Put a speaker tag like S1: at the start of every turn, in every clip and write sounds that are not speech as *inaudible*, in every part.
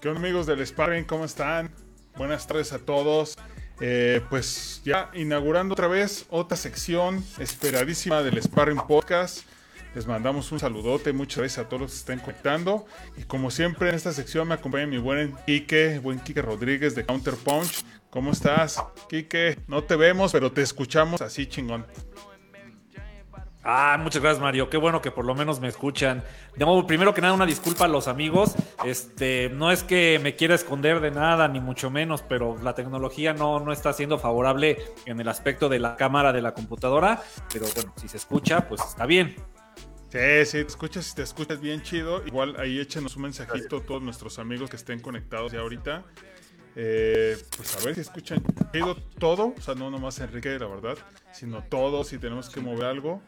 S1: ¿Qué onda amigos del Sparring? ¿Cómo están? Buenas tardes a todos. Eh, pues ya inaugurando otra vez otra sección esperadísima del Sparring Podcast. Les mandamos un saludote, muchas gracias a todos los que estén conectando. Y como siempre en esta sección me acompaña mi buen Quique, buen Quique Rodríguez de Counter Punch. ¿Cómo estás, Quique? No te vemos, pero te escuchamos así chingón.
S2: Ah, muchas gracias, Mario. Qué bueno que por lo menos me escuchan. De nuevo, primero que nada, una disculpa a los amigos. Este, no es que me quiera esconder de nada, ni mucho menos, pero la tecnología no, no está siendo favorable en el aspecto de la cámara de la computadora. Pero bueno, si se escucha, pues está bien.
S1: Sí, sí, te escuchas, si te escuchas bien chido. Igual ahí échenos un mensajito a todos nuestros amigos que estén conectados ya ahorita. Eh, pues a ver si escuchan todo, o sea, no nomás Enrique, la verdad, sino todo, si tenemos que mover algo.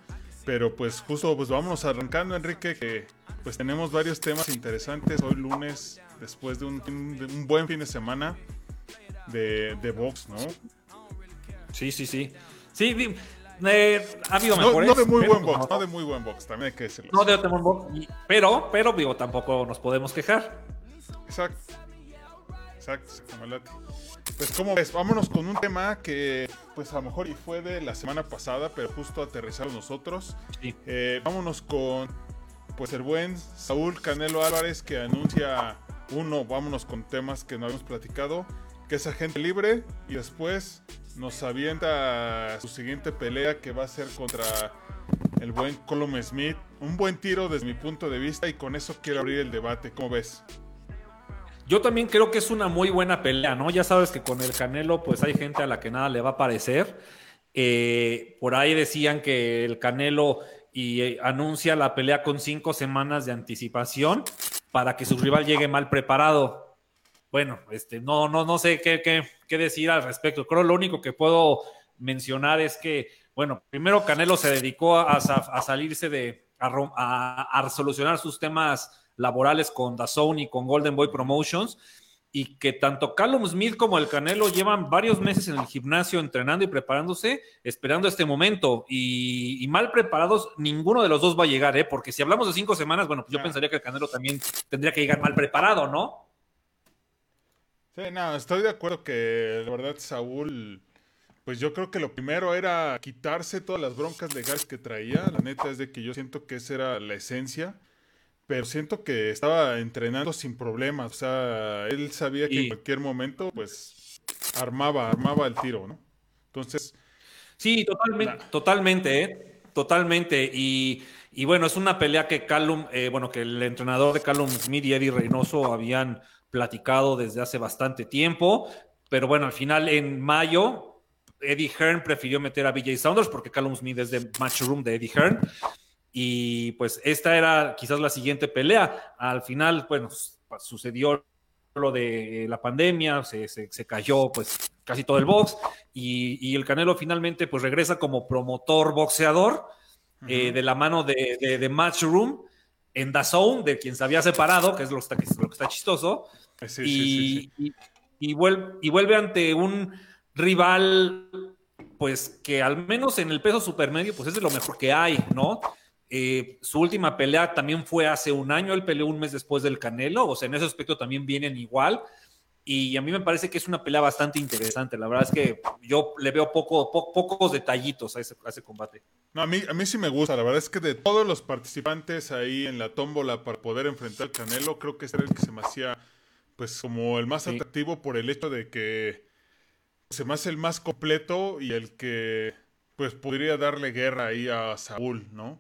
S1: Pero pues justo pues vámonos arrancando, Enrique, que pues tenemos varios temas interesantes hoy lunes, después de un, buen fin de semana de, de box, ¿no?
S2: Sí, sí, sí. Sí, eh, ha habido
S1: no, mejores. No de muy buen box, no, de muy buen box, también hay que decirlo.
S2: No de buen box, pero, pero digo, tampoco nos podemos quejar.
S1: Exacto. Exacto, Pues como ves, vámonos con un tema que pues a lo mejor y fue de la semana pasada, pero justo aterrizaron nosotros. Eh, vámonos con pues el buen Saúl Canelo Álvarez que anuncia uno, vámonos con temas que no habíamos platicado, que es agente libre y después nos avienta su siguiente pelea que va a ser contra el buen Colum Smith. Un buen tiro desde mi punto de vista y con eso quiero abrir el debate. ¿Cómo ves?
S2: Yo también creo que es una muy buena pelea, ¿no? Ya sabes que con el Canelo, pues hay gente a la que nada le va a parecer. Eh, por ahí decían que el Canelo y eh, anuncia la pelea con cinco semanas de anticipación para que su rival llegue mal preparado. Bueno, este, no, no, no sé qué, qué, decir al respecto. Creo lo único que puedo mencionar es que, bueno, primero Canelo se dedicó a, salirse de, a solucionar sus temas laborales con DAZN y con Golden Boy Promotions y que tanto Callum Smith como el Canelo llevan varios meses en el gimnasio entrenando y preparándose, esperando este momento. Y, mal preparados, ninguno de los dos va a llegar, ¿eh? porque si hablamos de cinco semanas, bueno, pues yo pensaría que el Canelo también tendría que llegar mal preparado, ¿no?
S1: Sí, no, estoy de acuerdo que la verdad Saúl, pues yo creo que lo primero era quitarse todas las broncas legales que traía. La neta es de que yo siento que esa era la esencia pero siento que estaba entrenando sin problemas. O sea, él sabía que en cualquier momento, pues, armaba, armaba el tiro, ¿no? Entonces.
S2: Sí, totalmente, totalmente, ¿eh? Totalmente. Y, y, bueno, es una pelea que Callum, eh, bueno, que el entrenador de Callum Smith y Eddie Reynoso habían platicado desde hace bastante tiempo. Pero bueno, al final en mayo, Eddie Hearn prefirió meter a BJ Saunders porque Callum Smith es de Matchroom de Eddie Hearn. Y pues esta era quizás la siguiente pelea. Al final, bueno, sucedió lo de la pandemia, se, se, cayó pues casi todo el box y, el Canelo finalmente pues regresa como promotor boxeador eh, de la mano de, de, Matchroom en DAZN, de quien se había separado, que es lo que está, lo que está chistoso, y, y, vuelve, y vuelve ante un rival pues que al menos en el peso supermedio pues es de lo mejor que hay, ¿no? Eh, su última pelea también fue hace un año, él peleó un mes después del Canelo, o sea, en ese aspecto también vienen igual. Y a mí me parece que es una pelea bastante interesante. La verdad es que yo le veo poco, pocos detallitos a ese, combate.
S1: No, a mí, a mí sí me gusta. La verdad es que de todos los participantes ahí en la tómbola para poder enfrentar al Canelo, creo que ese era el que se me hacía, pues, como el más atractivo por el hecho de que se me hace el más completo y el que, pues, podría darle guerra ahí a Saúl, ¿no?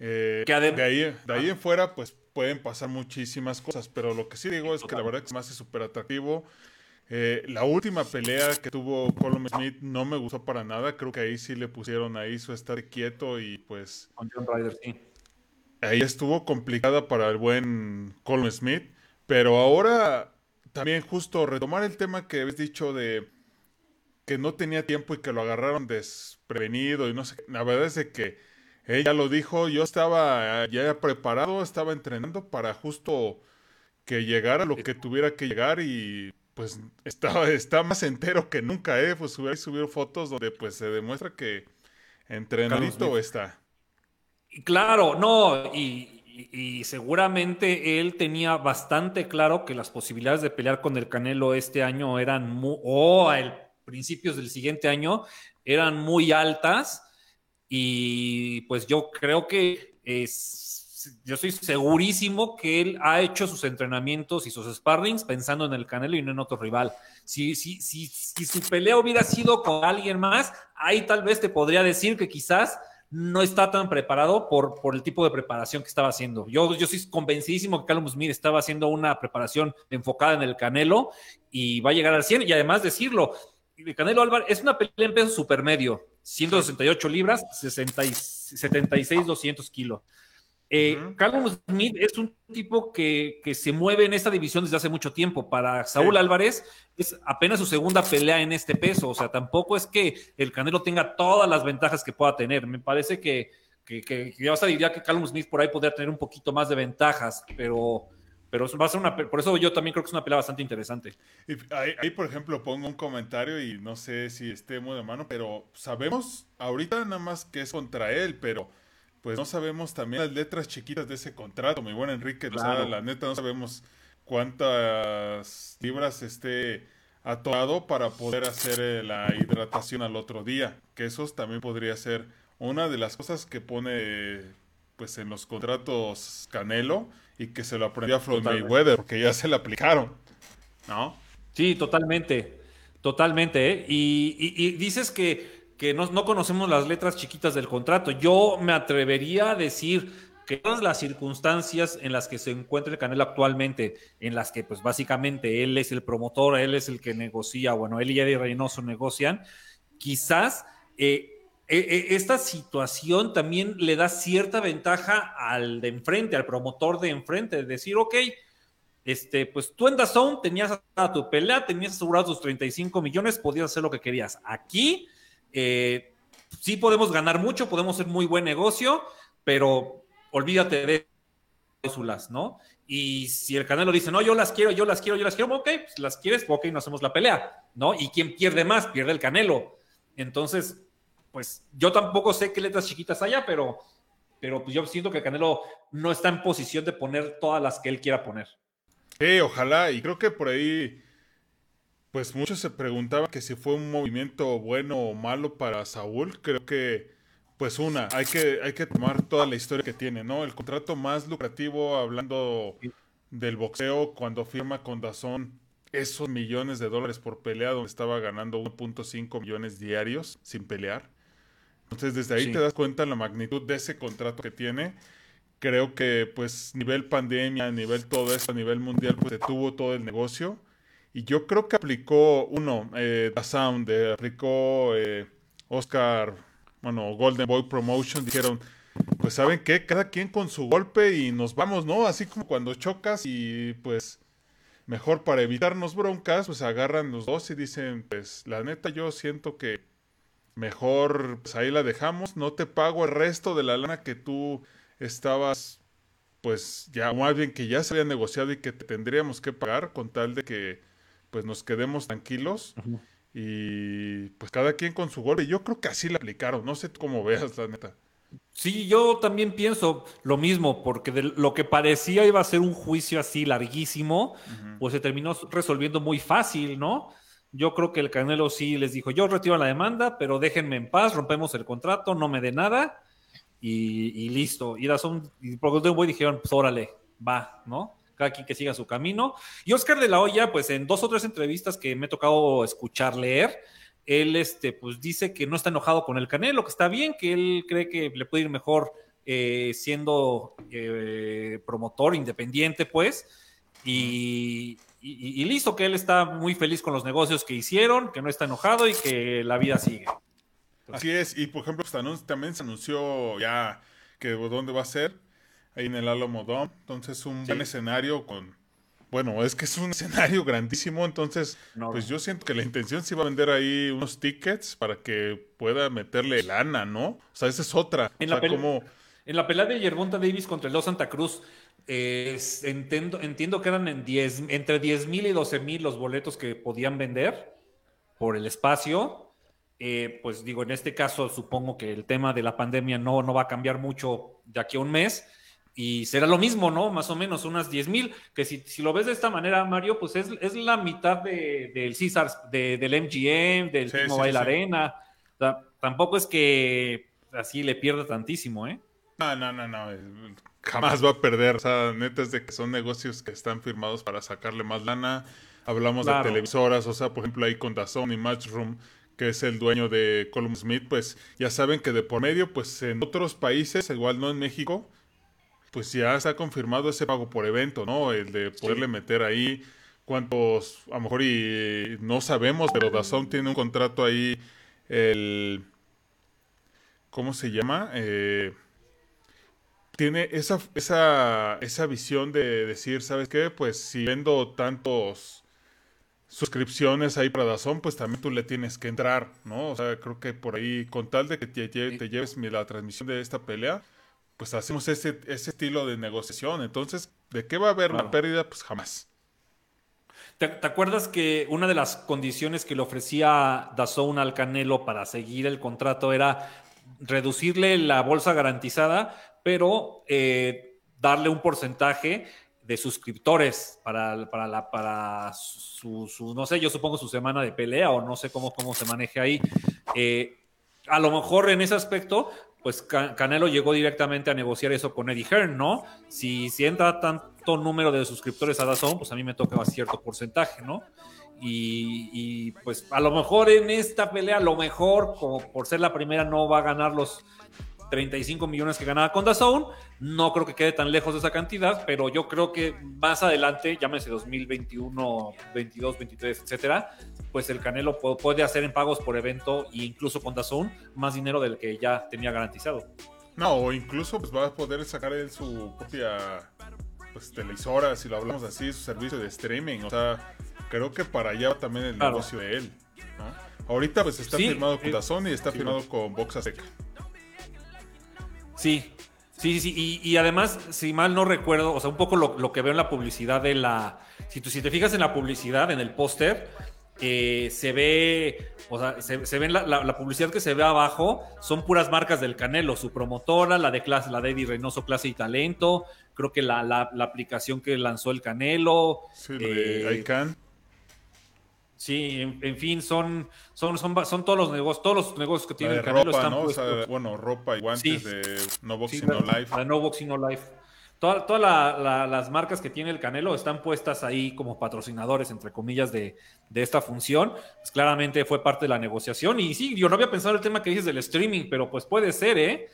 S1: Eh, de, ahí, de ahí en fuera, pues pueden pasar muchísimas cosas, pero lo que sí digo es que la verdad es que me hace súper atractivo. Eh, la última pelea que tuvo Colum Smith no me gustó para nada. Creo que ahí sí le pusieron ahí su estar quieto y pues. Ahí estuvo complicada para el buen Colum Smith. Pero ahora también, justo retomar el tema que habéis dicho de que no tenía tiempo y que lo agarraron desprevenido y no sé. La verdad es de que ella lo dijo, yo estaba ya preparado, estaba entrenando para justo que llegara lo que tuviera que llegar y pues estaba, *laughs* está más entero que nunca, ¿eh? Pues subir, subir fotos donde pues se demuestra que entrenadito está.
S2: Claro, no, y, y seguramente él tenía bastante claro que las posibilidades de pelear con el Canelo este año eran muy, o a principios del siguiente año eran muy altas y pues yo creo que es, yo soy segurísimo que él ha hecho sus entrenamientos y sus sparrings pensando en el Canelo y no en otro rival. Si, si, si, si su pelea hubiera sido con alguien más, ahí tal vez te podría decir que quizás no está tan preparado por, por el tipo de preparación que estaba haciendo. Yo, yo soy convencidísimo que Callum Smith estaba haciendo una preparación enfocada en el Canelo y va a llegar al 100. Y además decirlo, el Canelo Álvarez es una pelea en peso supermedio, 168 libras, 60 76, 200 kilos. Eh, Smith es un tipo que, se mueve en esta división desde hace mucho tiempo. Para Saúl Álvarez es apenas su segunda pelea en este peso. O sea, tampoco es que el Canelo tenga todas las ventajas que pueda tener. Me parece que, que, que yo hasta diría que Callum Smith por ahí podría tener un poquito más de ventajas, pero, pero va a ser una. Por eso yo también creo que es una pelea bastante interesante.
S1: ahí, por ejemplo, pongo un comentario y no sé si esté muy de mano, pero sabemos ahorita nada más que es contra él, pero pues no sabemos también las letras chiquitas de ese contrato, mi buen Enrique. O sea, la neta no sabemos cuántas libras esté atorado para poder hacer eh, la hidratación al otro día. Que eso también podría ser una de las cosas que pone pues en los contratos Canelo y que se lo aprendió a Floyd Mayweather, porque ya se le aplicaron, ¿no?
S2: Sí, totalmente, totalmente. ¿eh? y dices que que no, no, conocemos las letras chiquitas del contrato. Yo me atrevería a decir que todas las circunstancias en las que se encuentra el Canelo actualmente, en las que pues básicamente él es el promotor, él es el que negocia, bueno, él y Eddie Reynoso negocian, quizás eh, esta situación también le da cierta ventaja al de enfrente, al promotor de enfrente, de decir, ok, este, pues tú en Dazón tenías a tu pelea, tenías asegurados tus 35 millones, podías hacer lo que querías. Aquí eh, sí podemos ganar mucho, podemos ser muy buen negocio, pero olvídate de cláusulas, ¿no? Y si el Canelo dice, no, yo las quiero, yo las quiero, yo las quiero, ok, pues las quieres, ok, no hacemos la pelea, ¿no? Y quien pierde más, pierde el Canelo. Entonces, pues yo tampoco sé qué letras chiquitas haya, pero, pero pues yo siento que el Canelo no está en posición de poner todas las que él quiera poner.
S1: Sí, ojalá, y creo que por ahí pues muchos se preguntaban que si fue un movimiento bueno o malo para Saúl. Creo que, pues una, hay que, hay que tomar toda la historia que tiene, ¿no? El contrato más lucrativo, hablando del boxeo, cuando firma con Dazón esos millones de dólares por pelea, donde estaba ganando 1.5 millones diarios sin pelear. Entonces, desde ahí te das cuenta la magnitud de ese contrato que tiene. Creo que, pues, nivel pandemia, nivel todo esto, a nivel mundial, pues, detuvo todo el negocio y yo creo que aplicó uno, eh, The Sound, eh, aplicó eh, Oscar, bueno, Golden Boy Promotion, dijeron, pues saben qué, cada quien con su golpe y nos vamos, ¿no? Así como cuando chocas y pues mejor para evitarnos broncas, pues agarran los dos y dicen, pues la neta yo siento que mejor pues ahí la dejamos, no te pago el resto de la lana que tú estabas, pues ya, más bien que ya se había negociado y que te tendríamos que pagar con tal de que pues nos quedemos tranquilos y pues cada quien con su golpe. Yo creo que así le aplicaron, no sé cómo veas la neta.
S2: Sí, yo también pienso lo mismo, porque de lo que parecía iba a ser un juicio así larguísimo, pues se terminó resolviendo muy fácil, ¿no? Yo creo que el Canelo sí les dijo, yo retiro la demanda, pero déjenme en paz, rompemos el contrato, no me dé nada y, listo. Y Dazón y Golden Boy dijeron, pues órale, va, ¿no? cada quien que siga su camino. Y Oscar de la Hoya, pues en dos o tres entrevistas que me ha tocado escuchar leer, él este, pues dice que no está enojado con el Canelo, que está bien, que él cree que le puede ir mejor eh, siendo eh, promotor independiente, pues, y, listo, que él está muy feliz con los negocios que hicieron, que no está enojado y que la vida sigue.
S1: Así es, y por ejemplo, también se anunció ya que dónde va a ser ahí en el Alamo Dome. Entonces, un buen escenario con. Bueno, es que es un *laughs* escenario grandísimo, entonces, pues yo siento que la intención sí va a vender ahí unos tickets para que pueda meterle lana, ¿no? O sea, esa es otra.
S2: En,
S1: la,
S2: como... en la pelea de Yerbonta Davis contra el Dos Santa Cruz, entiendo, entiendo que eran en 10, entre 10 mil y 12 mil los boletos que podían vender por el espacio. Eh, pues digo, en este caso supongo que el tema de la pandemia no, no va a cambiar mucho de aquí a un mes y será lo mismo, ¿no? Más o menos, unas 10 mil, que si, lo ves de esta manera, Mario, pues es, la mitad del Caesars, del MGM, del Mobile Arena. tampoco es que así le pierda tantísimo, ¿eh?
S1: No, no, no, no. Jamás va a perder. O sea, neta es de que son negocios que están firmados para sacarle más lana. Hablamos de televisoras, o sea, por ejemplo, ahí con Dazón y Matchroom, que es el dueño de Column Smith, pues ya saben que de por medio, pues en otros países, igual no en México, pues ya está confirmado ese pago por evento, ¿no? El de poderle meter ahí cuántos, a lo mejor y no sabemos, pero Dazón tiene un contrato ahí, el, ¿cómo se llama? Eh, tiene esa, esa, esa visión de decir, ¿sabes qué? Pues si vendo tantos suscripciones ahí para Dazón, pues también tú le tienes que entrar, ¿no? O sea, creo que por ahí, con tal de que te, te lleves la transmisión de esta pelea, pues hacemos ese, ese estilo de negociación. Entonces, ¿de qué va a haber una pérdida? Pues jamás.
S2: ¿Te, acuerdas que una de las condiciones que le ofrecía Dazón al Canelo para seguir el contrato era reducirle la bolsa garantizada, pero eh, darle un porcentaje de suscriptores para, para, la, para su, no sé, yo supongo su semana de pelea o no sé cómo, cómo se maneje ahí. Eh, a lo mejor en ese aspecto pues Canelo llegó directamente a negociar eso con Eddie Hearn, ¿no? Si, si entra tanto número de suscriptores a Dazón, pues a mí me toca cierto porcentaje, ¿no? Y, pues a lo mejor en esta pelea, a lo mejor, como por ser la primera, no va a ganar los 35 millones que ganaba con DAZN. No creo que quede tan lejos de esa cantidad, pero yo creo que más adelante, llámese 2021, 22, 23, etcétera, pues el Canelo puede hacer en pagos por evento e incluso con DAZN más dinero del que ya tenía garantizado.
S1: No, o incluso pues va a poder sacar en su propia pues televisora, si lo hablamos así, su servicio de streaming. O sea, creo que para allá también el negocio de él. Ahorita pues está firmado con DAZN y está firmado con Boxa Seca.
S2: Sí, sí, sí, y, además, si mal no recuerdo, o sea, un poco lo, que veo en la publicidad de la... Si, tú, si te fijas en la publicidad, en el póster, eh, se ve, o sea, se, se ve la, la, publicidad que se ve abajo, son puras marcas del Canelo, su promotora, la de clase, la de Eddie Reynoso, clase y talento, creo que la, la aplicación que lanzó el Canelo.
S1: Sí, eh, ICANN.
S2: Sí, en, fin, son, son, son, son, todos los negocios, todos los negocios que tiene el Canelo
S1: están bueno, ropa y guantes de No Boxing No Life.
S2: La No Boxing No Life. Todas las marcas que tiene el Canelo están puestas ahí como patrocinadores, entre comillas, de, esta función. Pues claramente fue parte de la negociación. Y sí, yo no había pensado el tema que dices del streaming, pero pues puede ser, ¿eh?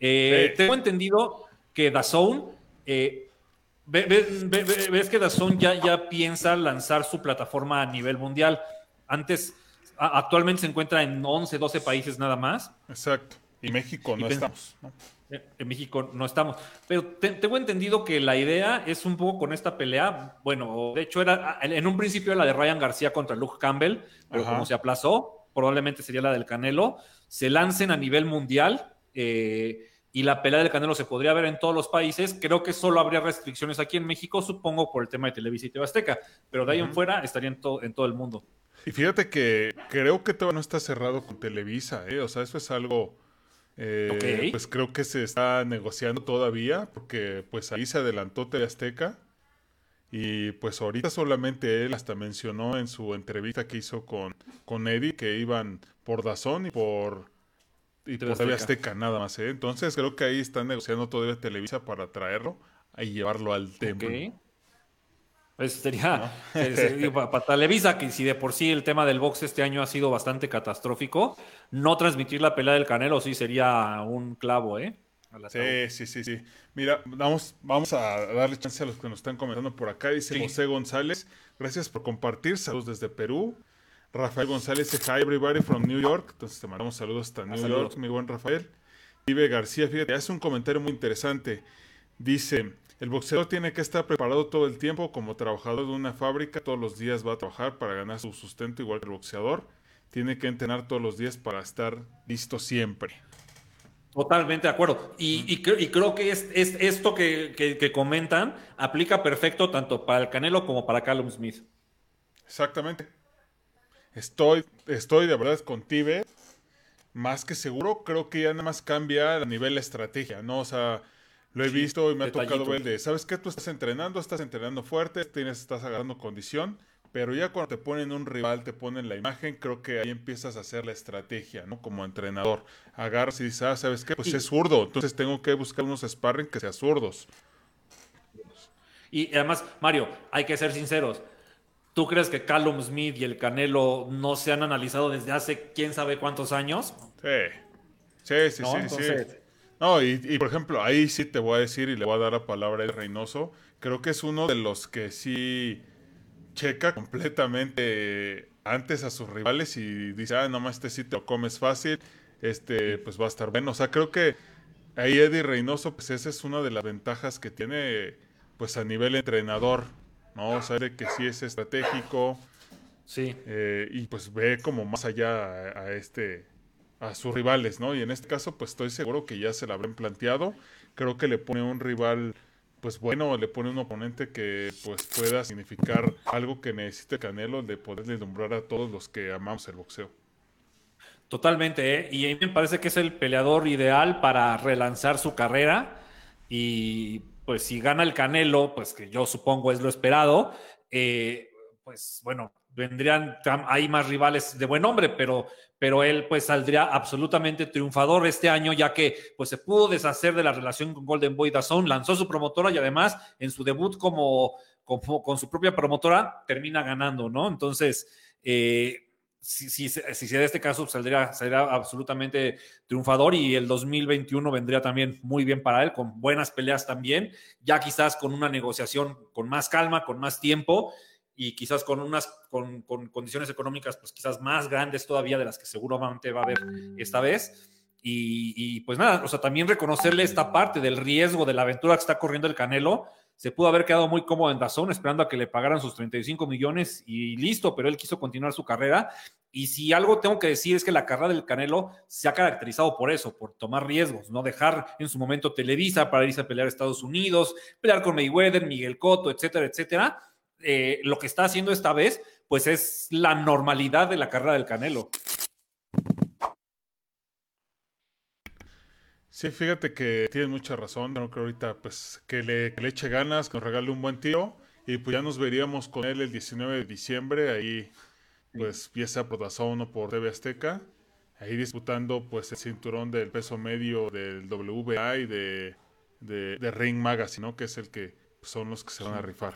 S2: eh tengo entendido que DAZN eh, ves que Dazón ya, ya piensa lanzar su plataforma a nivel mundial. Antes, actualmente se encuentra en 11, 12 países nada más.
S1: Exacto. Y México no estamos.
S2: Eh, en México no estamos. Pero tengo entendido que la idea es un poco con esta pelea. Bueno, de hecho, era en un principio era la de Ryan García contra Luke Campbell, pero como se aplazó, probablemente sería la del Canelo. Se lancen a nivel mundial. Eh, y la pelea del Canelo se podría ver en todos los países. Creo que solo habría restricciones aquí en México, supongo, por el tema de Televisa y TV Azteca, pero de ahí en fuera estaría en, en todo el mundo.
S1: Y fíjate que creo que todavía no está cerrado con Televisa, ¿eh? O sea, eso es algo... Eh, pues creo que se está negociando todavía, porque pues ahí se adelantó TV Azteca. Y pues ahorita solamente él hasta mencionó en su entrevista que hizo con, con Eddie que iban por Dazón y por y todavía Azteca. nada más, ¿eh? Entonces creo que ahí están negociando todavía Televisa para traerlo y llevarlo al templo.
S2: Pues sería, *laughs* para, Televisa, que si de por sí el tema del box este año ha sido bastante catastrófico, no transmitir la pelea del Canelo sí sería un clavo, ¿eh?
S1: Sí, sí, sí, sí. Mira, vamos, vamos a darle chance a los que nos están comentando por acá. Dice José González, gracias por compartir. Saludos desde Perú. Rafael González dice, hi everybody from New York. Entonces te mandamos saludos hasta New York, mi buen Rafael. Vive García, fíjate, hace un comentario muy interesante. Dice, el boxeador tiene que estar preparado todo el tiempo como trabajador de una fábrica. Todos los días va a trabajar para ganar su sustento igual que el boxeador. Tiene que entrenar todos los días para estar listo siempre.
S2: Totalmente de acuerdo. Y, creo que es, esto que, que, comentan aplica perfecto tanto para el Canelo como para Callum Smith.
S1: Exactamente. Estoy, estoy de verdad con más que seguro. Creo que ya nada más cambia a nivel estrategia, ¿no? O sea, Lo he visto y me ha tocado ver de, ¿sabes qué? Tú estás entrenando, estás entrenando fuerte, tienes, estás agarrando condición, pero ya cuando te ponen un rival, te ponen la imagen, creo que ahí empiezas a hacer la estrategia, ¿no? Como entrenador. Agarras y dices, ah, ¿sabes qué? Pues es zurdo, entonces tengo que buscar unos sparring que sean zurdos.
S2: Y además, Mario, hay que ser sinceros. ¿Tú crees que Callum Smith y el Canelo no se han analizado desde hace quién sabe cuántos años?
S1: Sí. Sí, sí, sí, sí. No, y, por ejemplo, ahí sí te voy a decir y le voy a dar la palabra a Reynoso. Creo que es uno de los que sí checa completamente antes a sus rivales y dice, ah, nomás este sí te lo comes fácil, este pues va a estar bueno. O sea, creo que ahí Eddie Reynoso, pues esa es una de las ventajas que tiene pues a nivel entrenador, ¿no? O sea, de que sí es estratégico.
S2: Sí.
S1: Eh, y pues ve como más allá a este a sus rivales, ¿no? Y en este caso, pues estoy seguro que ya se la habrán planteado. Creo que le pone un rival, pues bueno, le pone un oponente que pues pueda significar algo que necesite Canelo de poder deslumbrar a todos los que amamos el boxeo.
S2: Totalmente, ¿eh? y a mí me parece que es el peleador ideal para relanzar su carrera y pues si gana el Canelo, pues que yo supongo es lo esperado, eh, pues bueno, vendrían hay más rivales de buen nombre, pero, pero él pues saldría absolutamente triunfador este año, ya que pues se pudo deshacer de la relación con Golden Boy Dazón, lanzó su promotora y además en su debut como, con su propia promotora termina ganando, ¿no? Entonces, eh, si, si, si, se da este caso, saldría, saldría absolutamente triunfador y el 2021 vendría también muy bien para él, con buenas peleas también, ya quizás con una negociación con más calma, con más tiempo y quizás con unas con, condiciones económicas pues quizás más grandes todavía de las que seguramente va a haber esta vez. Y, pues nada, o sea, también reconocerle esta parte del riesgo de la aventura que está corriendo el Canelo. Se pudo haber quedado muy cómodo en Dazón esperando a que le pagaran sus 35 millones y listo, pero él quiso continuar su carrera. Y si algo tengo que decir es que la carrera del Canelo se ha caracterizado por eso, por tomar riesgos, no dejar en su momento Televisa para irse a pelear a Estados Unidos, pelear con Mayweather, Miguel Cotto, etcétera, etcétera eh, lo que está haciendo esta vez, pues es la normalidad de la carrera del Canelo.
S1: Sí, fíjate que tienes mucha razón. Creo que ahorita, pues, que le, eche ganas, que nos regale un buen tiro. Y pues ya nos veríamos con él el 19 de diciembre. Ahí, pues, pieza por Dazón o por TV Azteca. Ahí disputando, pues, el cinturón del peso medio del WBA y de, de, Ring Magazine, ¿no? Que es el que son los que se van a rifar.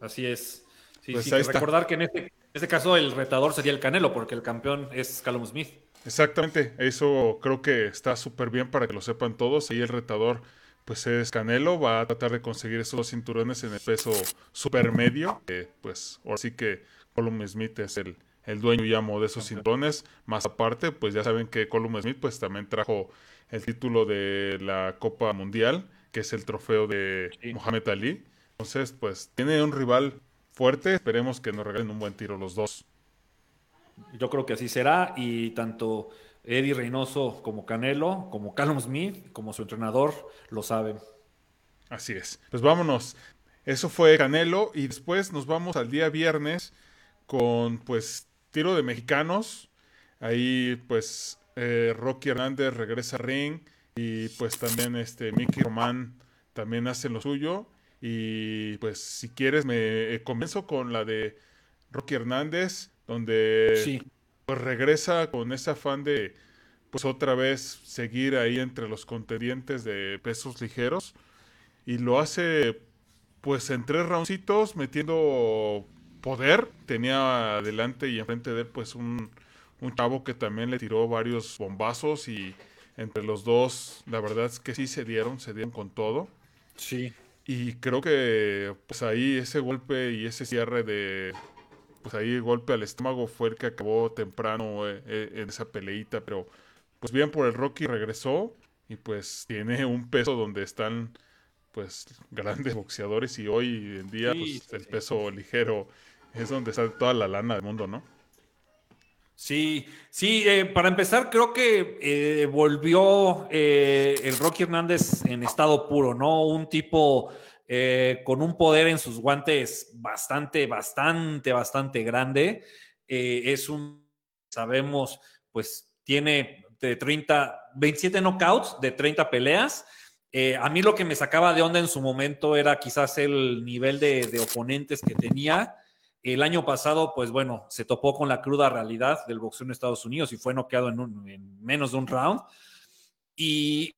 S2: Así es. Sí, pues recordar que este, en este, caso el retador sería el Canelo, porque el campeón es Callum Smith.
S1: Exactamente, eso creo que está súper bien para que lo sepan todos. Y el retador, pues es Canelo, va a tratar de conseguir esos dos cinturones en el peso super medio. pues ahora sí que Callum Smith es el, el dueño y amo de esos cinturones. Más aparte, pues ya saben que Callum Smith pues también trajo el título de la Copa Mundial, que es el trofeo de Mohamed Ali. Entonces, pues tiene un rival fuerte. Esperemos que nos regalen un buen tiro los dos.
S2: Yo creo que así será y tanto Eddie Reynoso como Canelo, como Callum Smith, como su entrenador, lo saben.
S1: Así es. Pues vámonos. Eso fue Canelo y después nos vamos al día viernes con pues tiro de mexicanos. Ahí pues eh, Rocky Hernández regresa a ring y pues también este Mickey Román también hace lo suyo. Y pues si quieres me eh, comienzo con la de Rocky Hernández, donde pues regresa con ese afán de pues otra vez seguir ahí entre los contendientes de pesos ligeros y lo hace pues en tres roundcitos metiendo poder, tenía adelante y enfrente de él pues un, un chavo que también le tiró varios bombazos y entre los dos la verdad es que sí se dieron, se dieron con todo.
S2: Sí.
S1: Y creo que pues ahí ese golpe y ese cierre de pues ahí el golpe al estómago fue el que acabó temprano eh, eh, en esa peleita, pero pues bien por el Rocky regresó y pues tiene un peso donde están pues grandes *laughs* boxeadores y hoy en día pues, el peso ligero es donde está toda la lana del mundo, ¿no?
S2: Sí, sí, eh, para empezar, creo que volvió el Rocky Hernández en estado puro, ¿no? Un tipo eh, con un poder en sus guantes bastante, bastante, bastante grande. Eh, es un, sabemos, pues tiene de 30, 27 knockouts de 30 peleas Eh, a mí lo que me sacaba de onda en su momento era quizás el nivel de, oponentes que tenía. El año pasado, pues bueno, se topó con la cruda realidad del boxeo en Estados Unidos y fue noqueado en menos de un round. Y,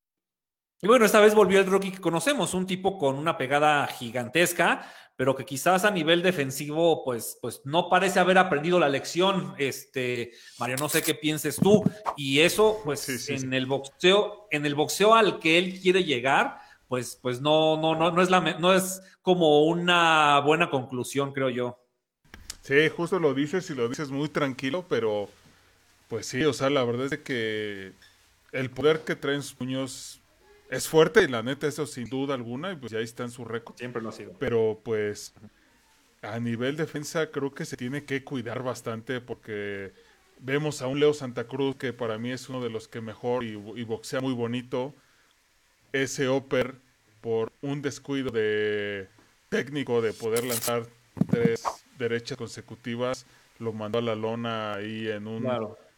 S2: y, bueno, esta vez volvió el Rocky que conocemos, un tipo con una pegada gigantesca, pero que quizás a nivel defensivo, pues, pues no parece haber aprendido la lección. Este, Mario, no sé qué pienses tú. Y eso, pues, en el boxeo, en el boxeo al que él quiere llegar, pues, pues no, no, no, no es la, no es como una buena conclusión, creo yo.
S1: Sí, justo lo dices y lo dices muy tranquilo, pero pues sí, o sea, la verdad es que el poder que traen sus puños es fuerte y la neta eso sin duda alguna y pues ya ahí está en su récord.
S2: Siempre lo ha sido.
S1: Pero pues a nivel defensa creo que se tiene que cuidar bastante porque vemos a un Leo Santa Cruz que para mí es uno de los que mejor y, boxea muy bonito. Ese Oper por un descuido de técnico de poder lanzar tres derechas consecutivas lo mandó a la lona ahí en un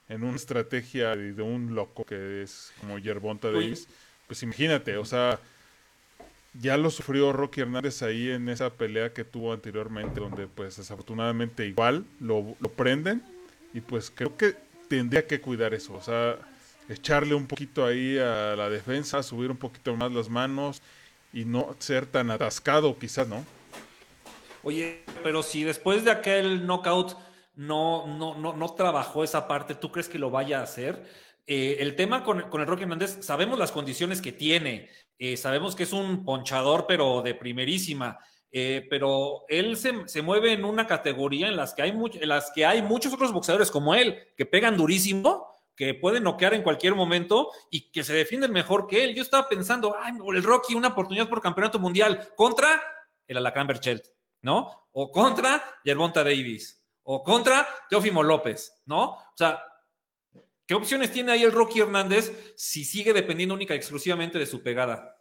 S1: en una estrategia de un loco que es como Yerbonta Davis pues imagínate, o sea, ya lo sufrió Rocky Hernández ahí en esa pelea que tuvo anteriormente, donde pues desafortunadamente igual lo, lo prenden y pues creo que tendría que cuidar eso, o sea, echarle un poquito ahí a la defensa, subir un poquito más las manos y no ser tan atascado quizás, ¿no?
S2: Oye, pero si después de aquel knockout no, no, no, no trabajó esa parte, ¿tú crees que lo vaya a hacer? Eh, el tema con, el Rocky Hernández, sabemos las condiciones que tiene, eh, sabemos que es un ponchador, pero de primerísima, eh, pero él se, mueve en una categoría en las, que hay en las que hay muchos otros boxeadores como él, que pegan durísimo, que pueden noquear en cualquier momento y que se defienden mejor que él. Yo estaba pensando, ay, el Rocky, una oportunidad por campeonato mundial contra el Alacán Berchelt, ¿no? O contra Yerbonta Davis, o contra Teófimo López, ¿no? O sea, ¿Qué opciones tiene ahí el Rocky Hernández si sigue dependiendo única y exclusivamente de su pegada?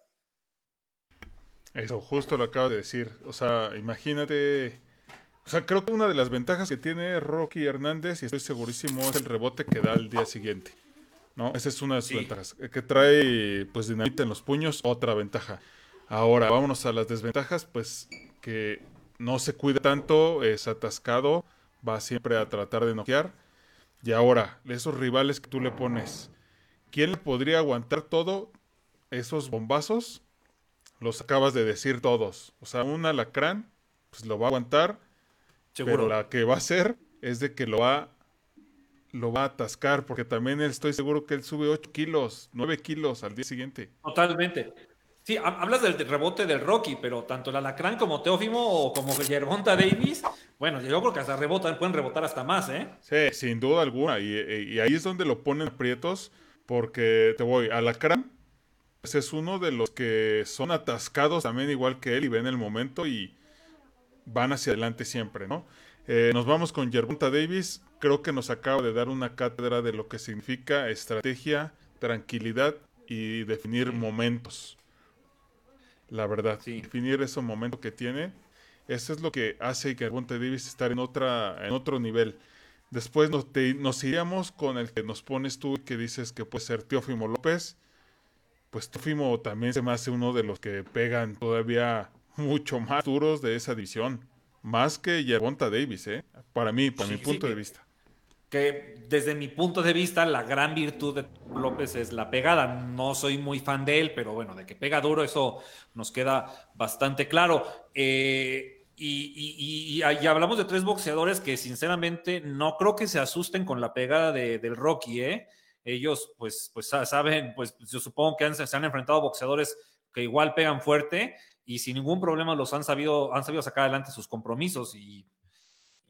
S1: Eso, justo lo acabo de decir. O sea, imagínate. O sea, creo que una de las ventajas que tiene Rocky Hernández, y estoy segurísimo, es el rebote que da al día siguiente. ¿No? Esa es una de sus ventajas. Que trae, pues, dinamita en los puños, otra ventaja. Ahora, vámonos a las desventajas, pues, que no se cuida tanto, es atascado, va siempre a tratar de noquear y ahora, esos rivales que tú le pones, ¿quién le podría aguantar todo esos bombazos? Los acabas de decir todos. O sea, un alacrán, pues lo va a aguantar. Pero la que va a hacer es de que lo va, lo va a atascar, porque también estoy seguro que él sube 8 kilos, 9 kilos al día siguiente.
S2: Totalmente. Sí, hablas del rebote del Rocky, pero tanto el Alacrán como Teófimo o como Gervonta Davis, bueno, yo creo que hasta rebotan, pueden rebotar hasta más, ¿eh?
S1: Sí, sin duda alguna. Y, ahí es donde lo ponen aprietos, porque te voy, Alacrán pues es uno de los que son atascados también igual que él y ven el momento y van hacia adelante siempre, ¿no? Eh, nos vamos con Gervonta Davis. Creo que nos acaba de dar una cátedra de lo que significa estrategia, tranquilidad y definir momentos la verdad. Definir ese momento que tiene, eso es lo que hace que Monte Davis estar en otra en otro nivel. Después nos, nos iríamos con el que nos pones tú que dices que puede ser Teófimo López. Pues Teófimo también se me hace uno de los que pegan todavía mucho más duros de esa división. Más que Yerbonta Davis, ¿eh? Para mí, para mi punto de vista
S2: que desde mi punto de vista la gran virtud de López es la pegada. No soy muy fan de él, pero bueno, de que pega duro eso nos queda bastante claro. Eh, y, hablamos de tres boxeadores que sinceramente no creo que se asusten con la pegada del Rocky, ¿eh? Ellos pues, pues saben, pues yo supongo que se han enfrentado boxeadores que igual pegan fuerte y sin ningún problema los han sabido, han sabido sacar adelante sus compromisos y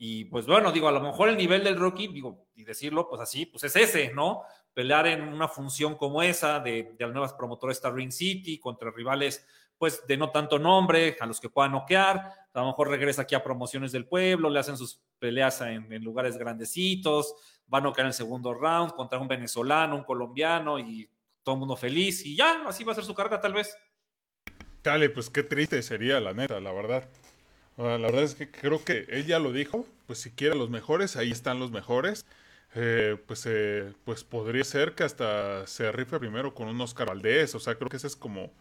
S2: y pues bueno, digo, a lo mejor el nivel del Rocky, digo, y decirlo pues así, pues es ese, ¿no? Pelear en una función como esa de, de las nuevas promotoras esta Ring City contra rivales pues de no tanto nombre, a los que puedan noquear, a lo mejor regresa aquí a promociones del pueblo, le hacen sus peleas en, lugares grandecitos, va a noquear en el segundo round contra un venezolano, un colombiano y todo el mundo feliz y ya, así va a ser su carga tal vez.
S1: Dale, pues qué triste sería la neta, la verdad la verdad es que creo que ella lo dijo, pues si quiere los mejores, ahí están los mejores. Eh, pues, eh, pues podría ser que hasta se rife primero con un Oscar Valdés, o sea, creo que esa es como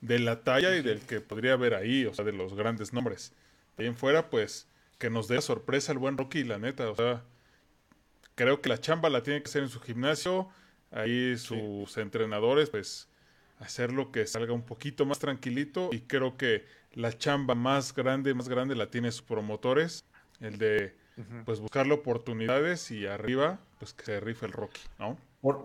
S1: de la talla y del que podría haber ahí, o sea, de los grandes nombres. ahí en fuera, pues, que nos dé sorpresa el buen Rocky, la neta, o sea, creo que la chamba la tiene que hacer en su gimnasio, ahí sus entrenadores, pues, hacerlo que salga un poquito más tranquilito y creo que la chamba más grande, más grande la tiene sus promotores, el de pues buscarle oportunidades y arriba pues que se rife el Rocky, ¿no?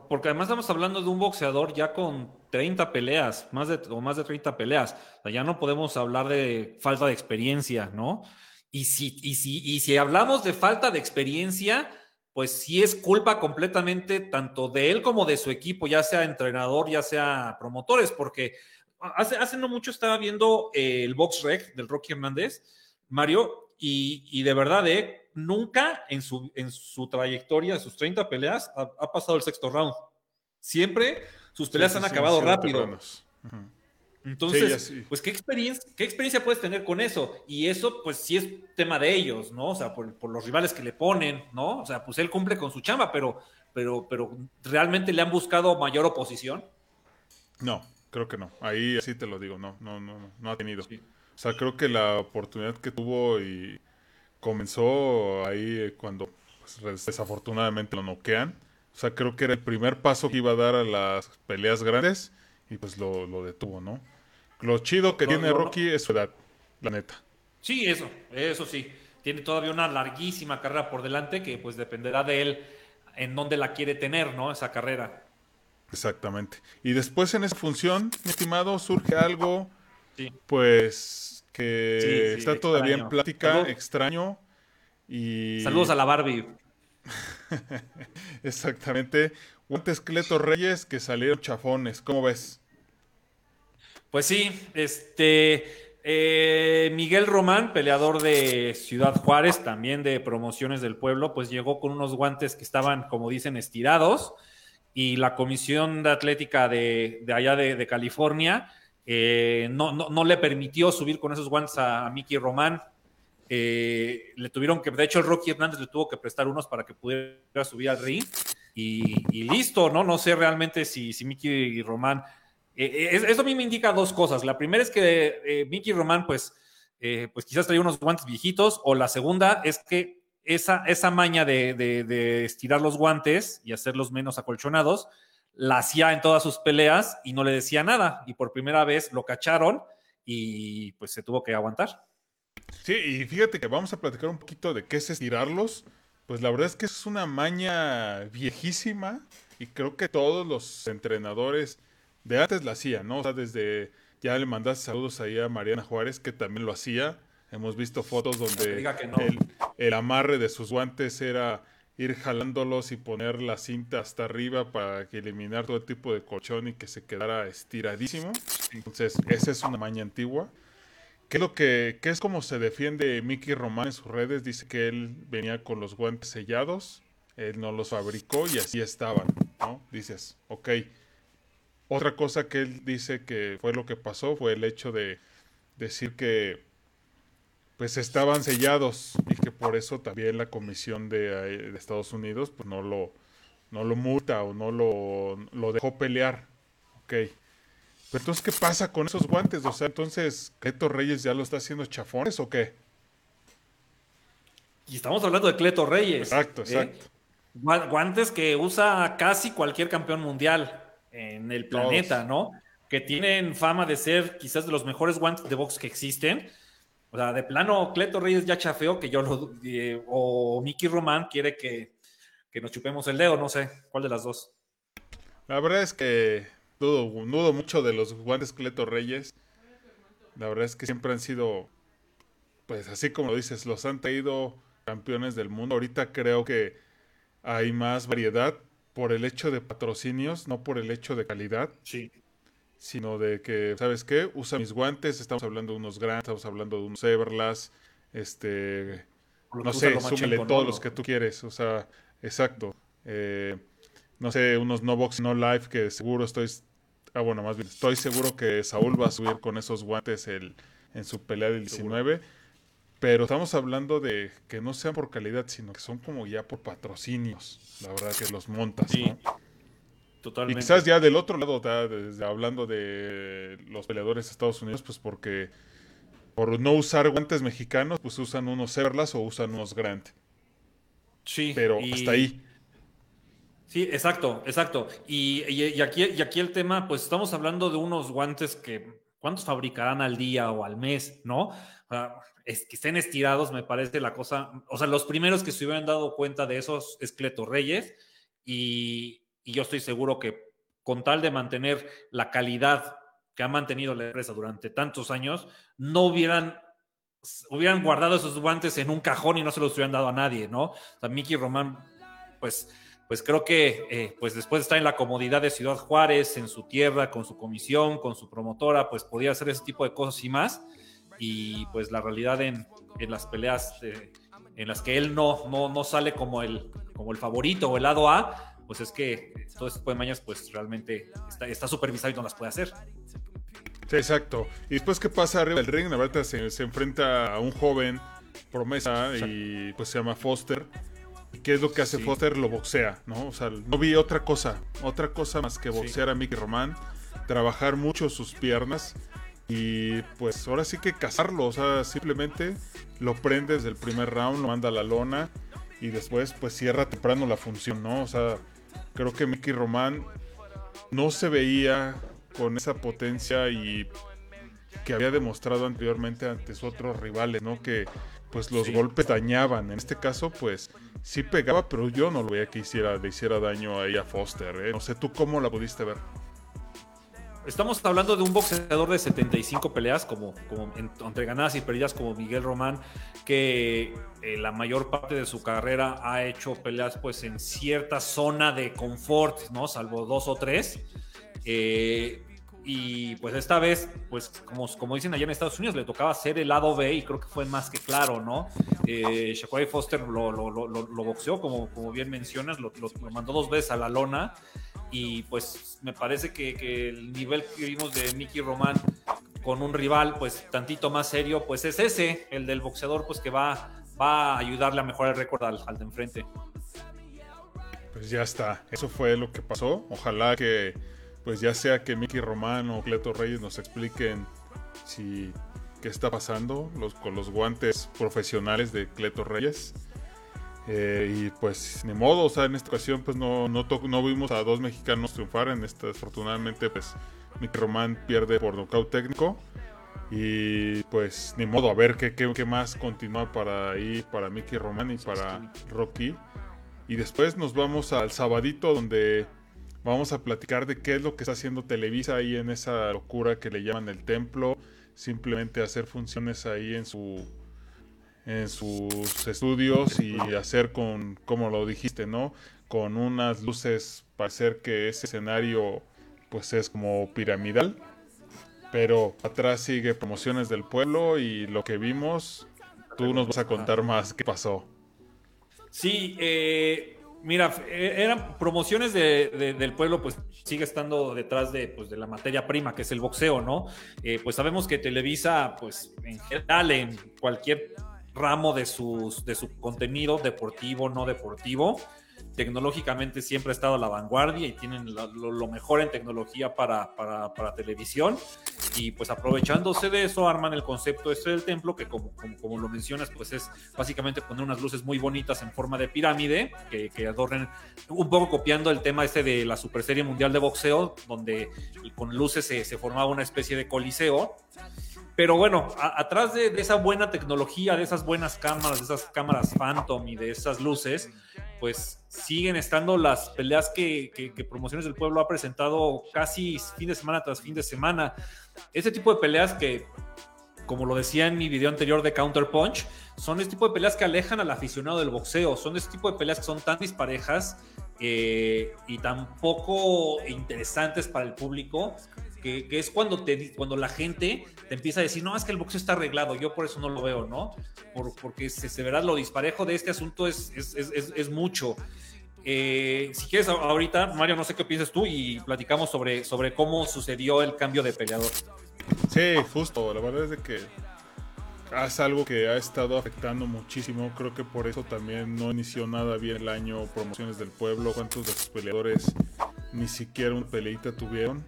S2: porque además estamos hablando de un boxeador ya con 30 peleas, más de, o más de 30 peleas. O sea, ya no podemos hablar de falta de experiencia, ¿no? Y si, y, si, y si hablamos de falta de experiencia, pues sí es culpa completamente tanto de él como de su equipo, ya sea entrenador, ya sea promotores, porque hace, hace no mucho estaba viendo eh, el Box Rec del Rocky Hernández, Mario, y, y de verdad, eh, nunca en su, en su trayectoria, sus 30 peleas, ha, pasado el sexto round. Siempre sus peleas han acabado rápido. Entonces, pues, ¿qué experiencia, ¿qué experiencia puedes tener con eso? Y eso, pues, sí es tema de ellos, ¿no? O sea, por, los rivales que le ponen, ¿no? O sea, pues él cumple con su chamba, pero, pero, pero ¿realmente le han buscado mayor oposición?
S1: No, creo que no. Ahí así te lo digo, no, no, no, no ha tenido. O sea, creo que la oportunidad que tuvo y comenzó ahí cuando pues, desafortunadamente lo noquean. O sea, creo que era el primer paso que iba a dar a las peleas grandes y pues lo, detuvo, ¿no? Lo chido que tiene Rocky es su edad, la neta.
S2: Sí, eso, eso sí. Tiene todavía una larguísima carrera por delante que pues dependerá de él en dónde la quiere tener, ¿no? Esa carrera.
S1: Exactamente. Y después en esa función, mi estimado, surge algo, pues que está todavía en plática, extraño. Y...
S2: Saludos a la Barbie. *laughs*
S1: Exactamente. Guantes Cleto Reyes que salieron chafones. ¿Cómo ves?
S2: Pues sí, este eh, Miguel Román, peleador de Ciudad Juárez, también de promociones del pueblo, pues llegó con unos guantes que estaban, como dicen, estirados. Y la comisión de atlética de, allá de California eh, no, no, le permitió subir con esos guantes a, Mickey Román. Eh, le tuvieron que, de hecho, el Rocky Hernández le tuvo que prestar unos para que pudiera subir al ring. Y, listo, ¿no? No sé realmente si, si Mickey Román. Eh, eso a mí me indica dos cosas. La primera es que Mickey Román, pues, pues quizás traía unos guantes viejitos. O la segunda es que esa, esa maña de, de estirar los guantes y hacerlos menos acolchonados la hacía en todas sus peleas y no le decía nada. Y por primera vez lo cacharon y pues se tuvo que aguantar.
S1: Sí, y fíjate que vamos a platicar un poquito de qué es estirarlos. Pues la verdad es que es una maña viejísima y creo que todos los entrenadores de antes la hacían, ¿no? O sea, desde ya le mandaste saludos ahí a Mariana Juárez que también lo hacía. Hemos visto fotos donde el, el amarre de sus guantes era ir jalándolos y poner la cinta hasta arriba para eliminar todo tipo de colchón y que se quedara estiradísimo. Entonces, esa es una maña antigua. ¿Qué es lo que qué es como se defiende Mickey Román en sus redes? Dice que él venía con los guantes sellados, él no los fabricó y así estaban, ¿no? Dices, ok. Otra cosa que él dice que fue lo que pasó fue el hecho de decir que pues estaban sellados y que por eso también la comisión de, Estados Unidos pues no lo, no lo multa o no lo, lo dejó pelear. Ok. Pero entonces, ¿qué pasa con esos guantes? O sea, entonces, ¿Cleto Reyes ya lo está haciendo chafones o qué?
S2: Y estamos hablando de Cleto Reyes.
S1: Exacto, ¿eh? exacto.
S2: Guantes que usa casi cualquier campeón mundial en el planeta, ¿no? Que tienen fama de ser quizás de los mejores guantes de box que existen o sea, de plano, Cleto Reyes ya chafeó que yo lo. Eh, o Mickey Román quiere que, nos chupemos el dedo, no sé, ¿cuál de las dos?
S1: La verdad es que dudo, dudo mucho de los guantes Cleto Reyes. La verdad es que siempre han sido, pues así como lo dices, los han traído campeones del mundo. Ahorita creo que hay más variedad por el hecho de patrocinios, no por el hecho de calidad.
S2: Sí
S1: sino de que, ¿sabes qué? Usa mis guantes, estamos hablando de unos grandes, estamos hablando de unos Everlast, este, no sé, súmele todos los que tú quieres, o sea, exacto. Eh, no sé, unos no box, no live, que seguro estoy, ah, bueno, más bien, estoy seguro que Saúl va a subir con esos guantes el, en su pelea del 19. Pero estamos hablando de que no sean por calidad, sino que son como ya por patrocinios. La verdad que los montas. Totalmente. Y quizás ya del otro lado, desde, hablando de los peleadores de Estados Unidos, pues porque por no usar guantes mexicanos, pues usan unos Everlas o usan unos Grant.
S2: Sí.
S1: Pero hasta ahí.
S2: Sí, exacto, exacto. Y, aquí, y aquí el tema, pues estamos hablando de unos guantes que, ¿cuántos fabricarán al día o al mes? ¿No? es, que estén estirados, me parece la cosa. O sea, los primeros que se hubieran dado cuenta de esos es Cleto Reyes. Y, y yo estoy seguro que con tal de mantener la calidad que ha mantenido la empresa durante tantos años, no hubieran hubieran guardado esos guantes en un cajón y no se los hubieran dado a nadie, ¿no? O sea, Mickey Román, pues pues creo que eh, pues después de estar en la comodidad de Ciudad Juárez, en su tierra, con su comisión, con su promotora, pues podía hacer ese tipo de cosas y más. Y pues la realidad en, en las peleas en las que él no, no, no sale como el, como el favorito o el lado A, pues es que todo este tipo de mañas pues realmente está, está supervisado y no las puede hacer.
S1: Sí, exacto. Y después, ¿qué pasa arriba del ring? La verdad se, se enfrenta a un joven promesa y pues se llama Foster ¿Qué es lo que hace Foster? Lo boxea, ¿no? O sea, no vi otra cosa, otra cosa más que boxear a Mickey Román, trabajar mucho sus piernas y pues ahora sí que cazarlo, o sea, simplemente lo prende desde el primer round, lo manda a la lona y después pues cierra temprano la función, ¿no? O sea, creo que Mickey Román no se veía con esa potencia y que había demostrado anteriormente ante sus otros rivales, ¿no? Que pues los golpes dañaban. En este caso, pues sí pegaba, pero yo no lo veía que hiciera, le hiciera daño ahí a Foster. ¿eh? No sé, ¿tú cómo la pudiste ver?
S2: Estamos hablando de un boxeador de 75 peleas, como, como entre ganadas y perdidas, como Miguel Román, que eh, la mayor parte de su carrera ha hecho peleas pues en cierta zona de confort, ¿no? Salvo dos o tres. Eh, y pues esta vez, pues como, como dicen allá en Estados Unidos, le tocaba hacer el lado B y creo que fue más que claro, ¿no? Eh, Foster lo, lo, lo, boxeó, como, como bien mencionas, lo, mandó dos veces a la lona y pues me parece que, el nivel que vimos de Mickey Román con un rival pues tantito más serio, pues es ese, el del boxeador pues que va, va a ayudarle a mejorar el récord al, al de enfrente.
S1: Pues ya está, eso fue lo que pasó, ojalá que pues ya sea que Mickey Romano o Cleto Reyes nos expliquen si qué está pasando los, con los guantes profesionales de Cleto Reyes. Eh, y pues ni modo, o sea, en esta ocasión pues no, no, no vimos a dos mexicanos triunfar. En esta, desafortunadamente, pues Mickey Román pierde por nocaut técnico. Y pues ni modo, a ver qué, qué, qué más continúa para ahí, para Mickey Román y para Rocky. Y después nos vamos al sabadito donde Vamos a platicar de qué es lo que está haciendo Televisa ahí en esa locura que le llaman el templo. Simplemente hacer funciones ahí en su en sus estudios y hacer con, como lo dijiste, ¿no? Con unas luces para hacer que ese escenario pues es como piramidal. Pero atrás sigue promociones del pueblo y lo que vimos, tú nos vas a contar más qué pasó.
S2: Sí, eh, Mira, eh, eran promociones del pueblo, pues sigue estando detrás de, pues, de la materia prima, que es el boxeo, ¿no? Eh, pues sabemos que Televisa, pues en general, en cualquier ramo de, sus, de su contenido, deportivo, no deportivo, tecnológicamente siempre ha estado a la vanguardia y tienen lo, mejor en tecnología para, para, televisión. Y pues aprovechándose de eso, arman el concepto este del templo, que como, como, lo mencionas, pues es básicamente poner unas luces muy bonitas en forma de pirámide, que, que adornen, un poco copiando el tema este de la Super Serie Mundial de Boxeo, donde con luces se formaba una especie de coliseo. Pero bueno, atrás de, esa buena tecnología, de esas buenas cámaras, de esas cámaras Phantom y de esas luces, pues siguen estando las peleas que, Promociones del Pueblo ha presentado casi fin de semana tras fin de semana. Ese tipo de peleas que, como lo decía en mi video anterior de Counter Punch, son ese tipo de peleas que alejan al aficionado del boxeo, son ese tipo de peleas que son tan disparejas eh, y tan poco interesantes para el público que, es cuando, te, cuando la gente te empieza a decir, no, es que el boxeo está arreglado, yo por eso no lo veo, ¿no? Por, porque se, se, verá lo disparejo de este asunto es, es, es, es mucho. Eh, si quieres ahorita, Mario, no sé qué piensas tú y platicamos sobre, sobre cómo sucedió el cambio de peleador.
S1: Sí, justo, la verdad es de que es algo que ha estado afectando muchísimo. Creo que por eso también no inició nada bien el año Promociones del Pueblo. ¿Cuántos de sus peleadores ni siquiera una peleita tuvieron.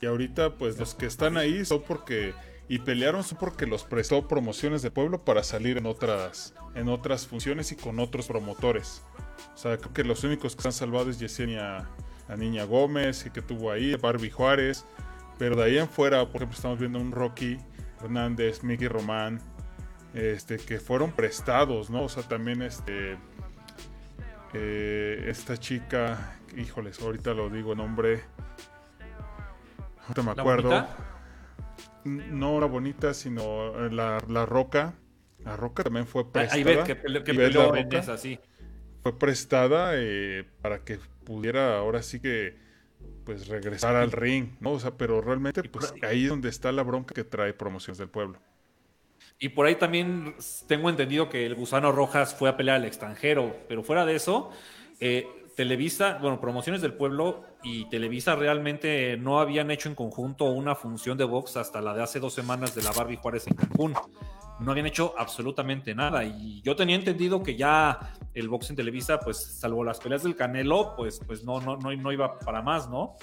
S1: Y ahorita, pues los que están ahí son porque. Y pelearon son porque los prestó promociones de pueblo para salir en otras, en otras funciones y con otros promotores. O sea, creo que los únicos que se han salvado es Yesenia, la niña Gómez, y que tuvo ahí, Barbie Juárez. Pero de ahí en fuera, por ejemplo, estamos viendo un Rocky Hernández, Mickey Román, este, que fueron prestados, ¿no? O sea, también este. Eh, esta chica, híjoles, ahorita lo digo nombre. Ahorita me acuerdo. No la bonita, sino la, la roca. La roca también fue prestada. Ahí ves que, que Fue prestada eh, para que pudiera ahora sí que pues regresar al ring, ¿no? O sea, pero realmente pues ahí es donde está la bronca que trae promociones del pueblo.
S2: Y por ahí también tengo entendido que el Gusano Rojas fue a pelear al extranjero, pero fuera de eso, eh, Televisa, bueno, Promociones del Pueblo y Televisa realmente no habían hecho en conjunto una función de box hasta la de hace dos semanas de la Barbie Juárez en Cancún. No habían hecho absolutamente nada. Y yo tenía entendido que ya el box en Televisa, pues salvo las peleas del Canelo, pues, pues no, no, no, no iba para más, ¿no?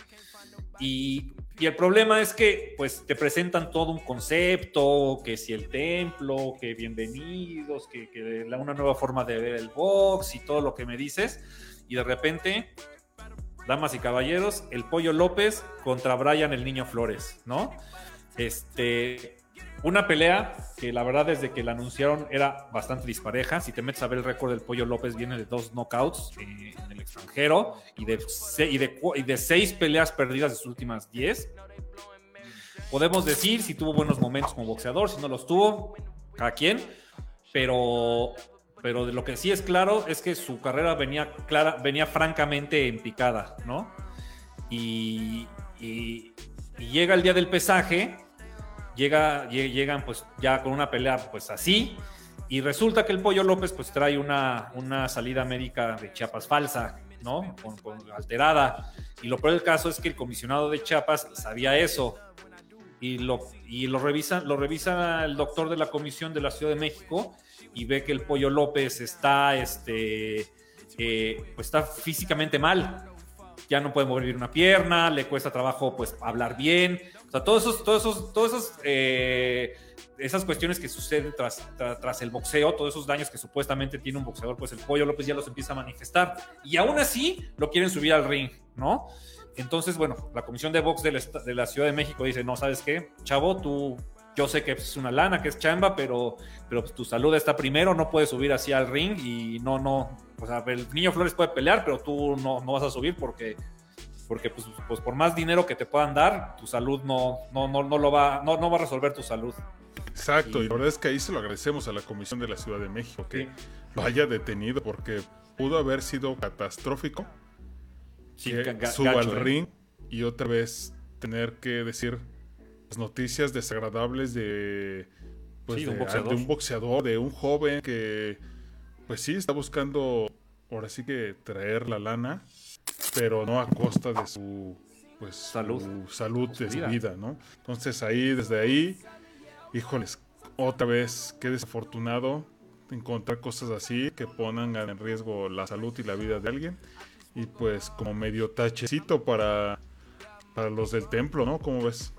S2: Y, el problema es que pues te presentan todo un concepto, que si el templo, que bienvenidos, que, que una nueva forma de ver el box y todo lo que me dices y de repente, damas y caballeros, el Pollo López contra Brian el Niño Flores, ¿no? Este, una pelea que la verdad desde que la anunciaron era bastante dispareja. Si te metes a ver el récord del Pollo López viene de dos knockouts eh, en el extranjero y de, y, de, y de seis peleas perdidas de sus últimas diez. Podemos decir si tuvo buenos momentos como boxeador, si no los tuvo, cada quien. Pero pero de lo que sí es claro es que su carrera venía, clara, venía francamente en picada, ¿no? Y, llega el día del pesaje, llega, llegan pues ya con una pelea pues así, y resulta que el Pollo López pues trae una, una salida médica de Chiapas falsa, ¿no? Con, alterada. Y lo peor del caso es que el comisionado de Chiapas sabía eso. Y lo, y lo, revisa, lo revisa el doctor de la comisión de la Ciudad de México y ve que el Pollo López está, este, eh, pues está físicamente mal. Ya no puede mover una pierna, le cuesta trabajo pues hablar bien. O sea, todos esos, todos esos, todos esos, eh, esas cuestiones que suceden tras, tras, el boxeo, todos esos daños que supuestamente tiene un boxeador, pues el Pollo López ya los empieza a manifestar. Y aún así lo quieren subir al ring, ¿no? Entonces, bueno, la Comisión de Box de la, de la Ciudad de México dice, no, ¿sabes qué? Chavo, tú yo sé que es una lana, que es chamba, pero, pero pues, tu salud está primero, no puedes subir así al ring y no, no, o sea, el niño Flores puede pelear, pero tú no, no vas a subir porque, porque pues, pues, por más dinero que te puedan dar, tu salud no, no, no, no lo va, no, no va a resolver tu salud.
S1: Exacto, y, la verdad es que ahí se lo agradecemos a la Comisión de la Ciudad de México que lo haya detenido porque pudo haber sido catastrófico sí, que suba al ¿eh? ring y otra vez tener que decir noticias desagradables de, pues, de, un boxeador. de, un joven que, pues sí, está buscando, ahora sí que traer la lana, pero no a costa de su, pues, salud, salud de su vida, ¿no? Entonces ahí, desde ahí, híjoles, otra vez, qué desafortunado encontrar cosas así que pongan en riesgo la salud y la vida de alguien. Y pues como medio tachecito para, para los del templo, ¿no? ¿Cómo ves?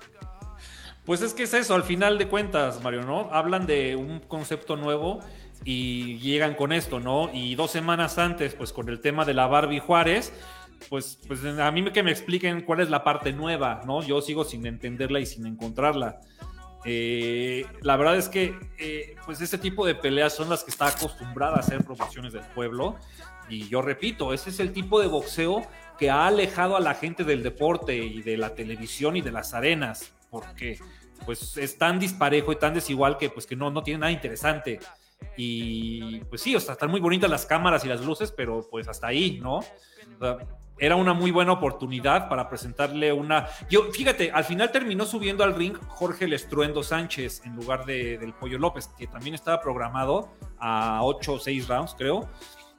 S2: Pues es que es eso, al final de cuentas, Mario, ¿no? Hablan de un concepto nuevo y llegan con esto, ¿no? Y dos semanas antes, pues con el tema de la Barbie Juárez, pues, pues a mí que me expliquen cuál es la parte nueva, ¿no? Yo sigo sin entenderla y sin encontrarla. Eh, la verdad es que, eh, pues este tipo de peleas son las que está acostumbrada a hacer promociones del pueblo. Y yo repito, ese es el tipo de boxeo que ha alejado a la gente del deporte y de la televisión y de las arenas, porque pues es tan disparejo y tan desigual que pues que no, no tiene nada interesante. Y pues sí, o sea, están muy bonitas las cámaras y las luces, pero pues hasta ahí, ¿no? era una muy buena oportunidad para presentarle una... Yo, fíjate, al final terminó subiendo al ring Jorge Lestruendo Sánchez en lugar de, del Pollo López, que también estaba programado a 8 o 6 rounds, creo.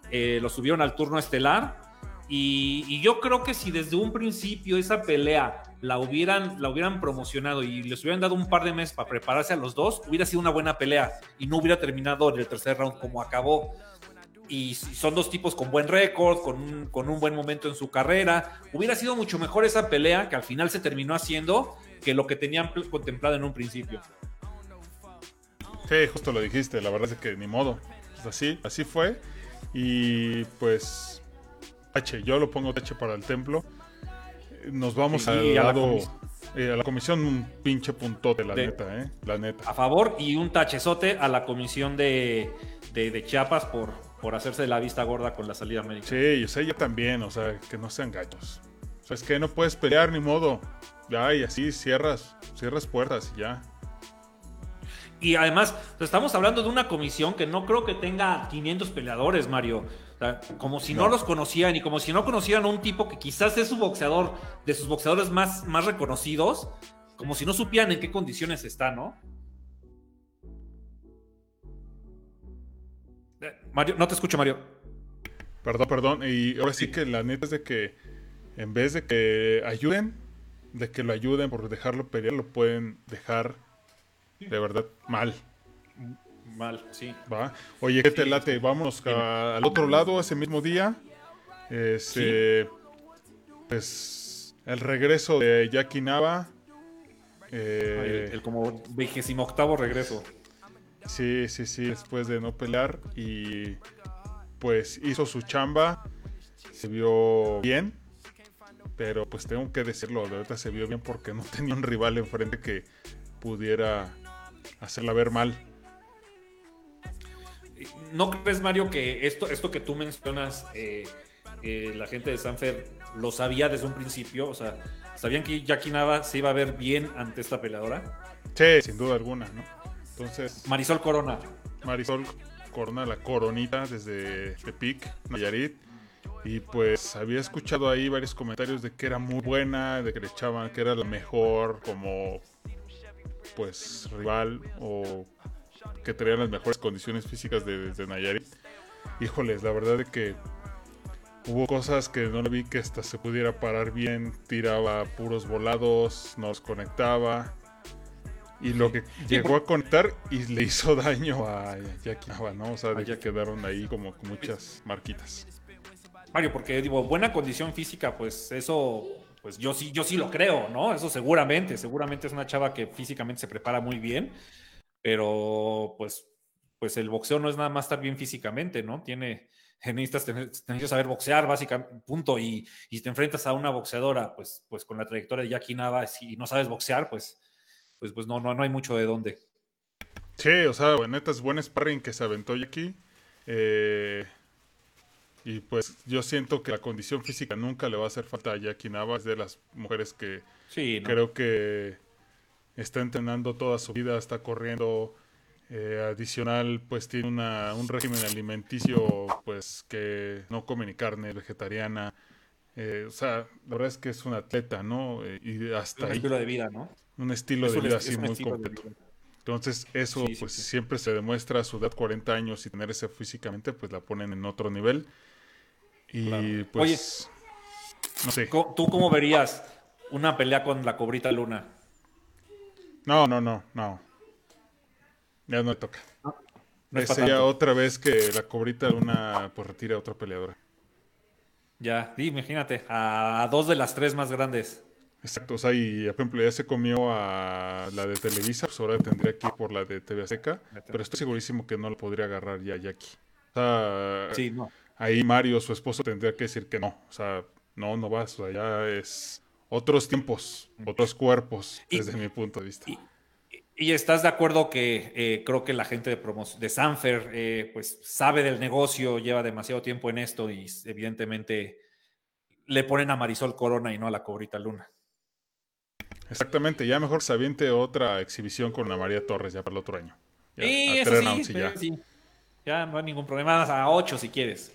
S2: Eh, lo subieron al turno estelar. Y, yo creo que si desde un principio esa pelea la hubieran, la hubieran promocionado y les hubieran dado un par de meses para prepararse a los dos, hubiera sido una buena pelea y no hubiera terminado en el tercer round como acabó. y son dos tipos con buen récord, con un, con un buen momento en su carrera. Hubiera sido mucho mejor esa pelea que al final se terminó haciendo que lo que tenían contemplado en un principio.
S1: Sí, justo lo dijiste, la verdad es que ni modo. Pues así, así fue. Y pues, H, yo lo pongo H para el templo. Nos vamos al lado. Eh, a la comisión un pinche puntote, la neta, ¿eh? La neta.
S2: A favor y un tachezote a la comisión de, de, Chiapas por, por hacerse la vista gorda con la salida América.
S1: Sí, yo sé, yo también, o sea, que no sean gallos. O sea, es que no puedes pelear ni modo. Ya, y así cierras, cierras puertas y ya.
S2: Y además, estamos hablando de una comisión que no creo que tenga 500 peleadores, Mario. Como si no. los conocían y como si no conocieran a un tipo que quizás es su boxeador, de sus boxeadores más, más reconocidos, como si no supieran en qué condiciones está, ¿no? Eh, Mario, no te escucho, Mario.
S1: Perdón, perdón. Y ahora sí que la neta es de que en vez de que ayuden, de que lo ayuden por dejarlo pelear, lo pueden dejar de verdad, mal.
S2: Mal, sí.
S1: ¿Va? Oye, ¿qué te late? Vámonos al otro lado ese mismo día. Este, Pues el regreso de Jackie Nava.
S2: Eh, el, como vigésimo octavo regreso.
S1: Sí, sí, sí, después de no pelear. Y pues hizo su chamba. Se vio bien. Pero pues tengo que decirlo, de verdad se vio bien porque no *laughs* tenía un rival enfrente que pudiera hacerla ver mal.
S2: ¿No crees, Mario, que esto, esto que tú mencionas, eh, eh, la gente de Sanfer lo sabía desde un principio? O sea, ¿sabían que Jackie Nava se iba a ver bien ante esta peleadora?
S1: Sí, sin duda alguna, ¿no? Entonces.
S2: Marisol Corona.
S1: Marisol Corona, la coronita desde Tepic, Nayarit. Y pues había escuchado ahí varios comentarios de que era muy buena, de que le echaban que era la mejor como pues rival o que tenían las mejores condiciones físicas de, de Nayarit. Híjoles, la verdad es que hubo cosas que no le vi que hasta se pudiera parar bien, tiraba puros volados, nos conectaba. Y lo que llegó a conectar y le hizo daño a Jackie ¿no? O sea, ya quedaron ahí como muchas marquitas.
S2: Mario, porque digo, buena condición física, pues eso pues yo sí, yo sí lo creo, ¿no? Eso seguramente, seguramente es una chava que físicamente se prepara muy bien, pero pues, pues el boxeo no es nada más estar bien físicamente, ¿no? Tiene, *laughs* necesitas, tener, saber boxear, básicamente, punto, y, y te enfrentas a una boxeadora, pues, pues con la trayectoria de Jackie Navas y no sabes boxear, pues, pues, pues no, no, no hay mucho de dónde.
S1: Sí, o sea, neta es buen sparring que se aventó Jackie. Eh, y pues yo siento que la condición física nunca le va a hacer falta a Jackie Nava, es de las mujeres que creo que está entrenando toda su vida, está corriendo. Eh, adicional, pues tiene una, un régimen alimenticio, pues que no come ni carne, vegetariana. Eh, o sea, la verdad es que es un atleta, ¿no? Eh, y hasta
S2: un estilo de vida, ¿no?
S1: Un estilo de vida así muy completo. Entonces, eso pues siempre se demuestra a su edad 40 años y tener ese físicamente, pues la ponen en otro nivel. Y pues.
S2: Oye, no sé. ¿Tú cómo verías una pelea con la cobrita Luna?
S1: No, no, no, no. Ya no le toca. No, Sería otra vez que la cobrita Luna pues retire a otra peleadora.
S2: Ya, imagínate, a, dos de las tres más grandes.
S1: Exacto, o sea, y por ejemplo ya se comió a la de Televisa, pues ahora tendría que ir por la de TV Seca, pero estoy segurísimo que no lo podría agarrar ya Jackie. O sea,
S2: sí, no
S1: ahí Mario, su esposo, tendría que decir que no. O sea, no, no vas. O sea, ya es otros tiempos, otros cuerpos, desde mi punto de vista.
S2: Y, estás de acuerdo que eh, creo que la gente de, de Sanfer eh, pues sabe del negocio, lleva demasiado tiempo en esto y evidentemente le ponen a Marisol Corona y no a la Cobrita Luna.
S1: Exactamente, ya mejor se aviente otra exhibición con la María Torres ya para el otro año.
S2: Ya, a sí, ya. ya no hay ningún problema, a ocho si quieres.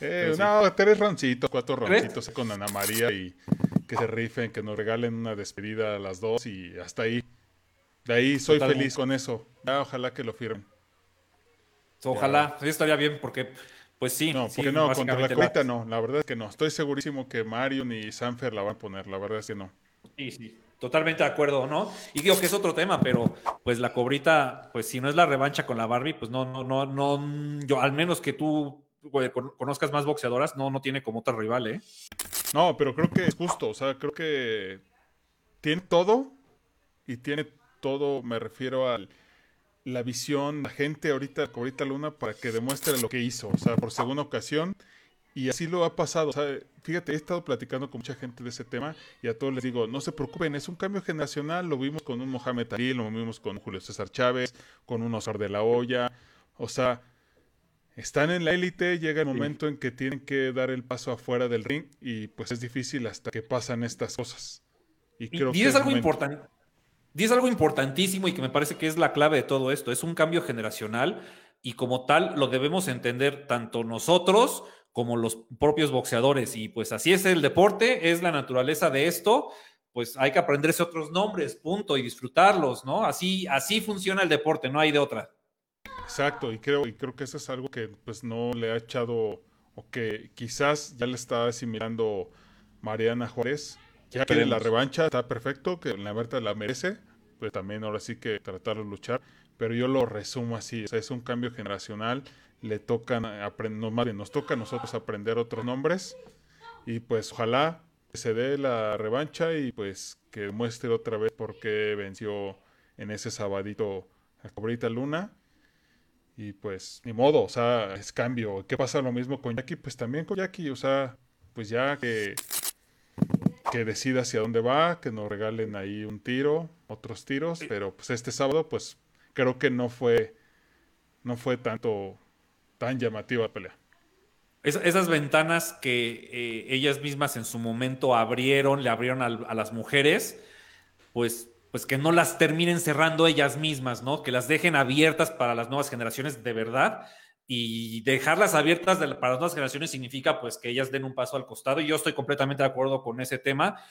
S1: Eh, no, tres roncitos, cuatro roncitos con Ana María y que se rifen, que nos regalen una despedida a las dos y hasta ahí. De ahí soy feliz con eso. ojalá que lo firmen.
S2: Ojalá, sí estaría bien porque, pues sí.
S1: No, porque no, contra la cuenta no, la verdad es que no. Estoy segurísimo que Mario ni Sanfer la van a poner, la verdad es que no.
S2: Sí, sí, totalmente de acuerdo, ¿no? Y digo que es otro tema, pero pues la cobrita, pues si no es la revancha con la Barbie, pues no, no, no, no, yo al menos que tú conozcas más boxeadoras, no, no tiene como otra rival, ¿eh?
S1: No, pero creo que es justo, o sea, creo que tiene todo y tiene todo, me refiero a la visión, la gente ahorita, ahorita Luna, para que demuestre lo que hizo, o sea, por segunda ocasión. Y así lo ha pasado. O sea, fíjate, he estado platicando con mucha gente de ese tema y a todos les digo, no se preocupen, es un cambio generacional. Lo vimos con un Mohamed Ali, lo vimos con Julio César Chávez, con un Osar de la Hoya. O sea, están en la élite, llega el momento en que tienen que dar el paso afuera del ring y pues es difícil hasta que pasan estas cosas.
S2: Y creo que es algo importante. Y es algo importantísimo y que me parece que es la clave de todo esto. Es un cambio generacional y como tal lo debemos entender tanto nosotros como los propios boxeadores. Y pues así es el deporte, es la naturaleza de esto. Pues hay que aprenderse otros nombres, punto, y disfrutarlos, ¿no? Así, así funciona el deporte, no hay de otra.
S1: Exacto, y creo, y creo que eso es algo que pues no le ha echado, o que quizás ya le está asimilando Mariana Juárez. Ya que la revancha está perfecto, que la verdad la merece, pues también ahora sí que tratar de luchar, pero yo lo resumo así, o sea, es un cambio generacional, le tocan aprender, más bien nos toca a nosotros aprender otros nombres y pues ojalá se dé la revancha y pues que muestre otra vez por qué venció en ese sabadito a Cobrita Luna y pues, ni modo, o sea, es cambio. ¿Qué pasa lo mismo con Jackie? Pues también con Jackie, o sea, pues ya que, que decida hacia dónde va, que nos regalen ahí un tiro, otros tiros, pero pues este sábado, pues creo que no fue, no fue tanto, tan llamativa la pelea.
S2: esas ventanas que eh, ellas mismas en su momento abrieron, le abrieron a las mujeres, pues pues que no las terminen cerrando ellas mismas, ¿no? Que las dejen abiertas para las nuevas generaciones de verdad. Y dejarlas abiertas para las nuevas generaciones significa pues que ellas den un paso al costado. Y yo estoy completamente de acuerdo con ese tema.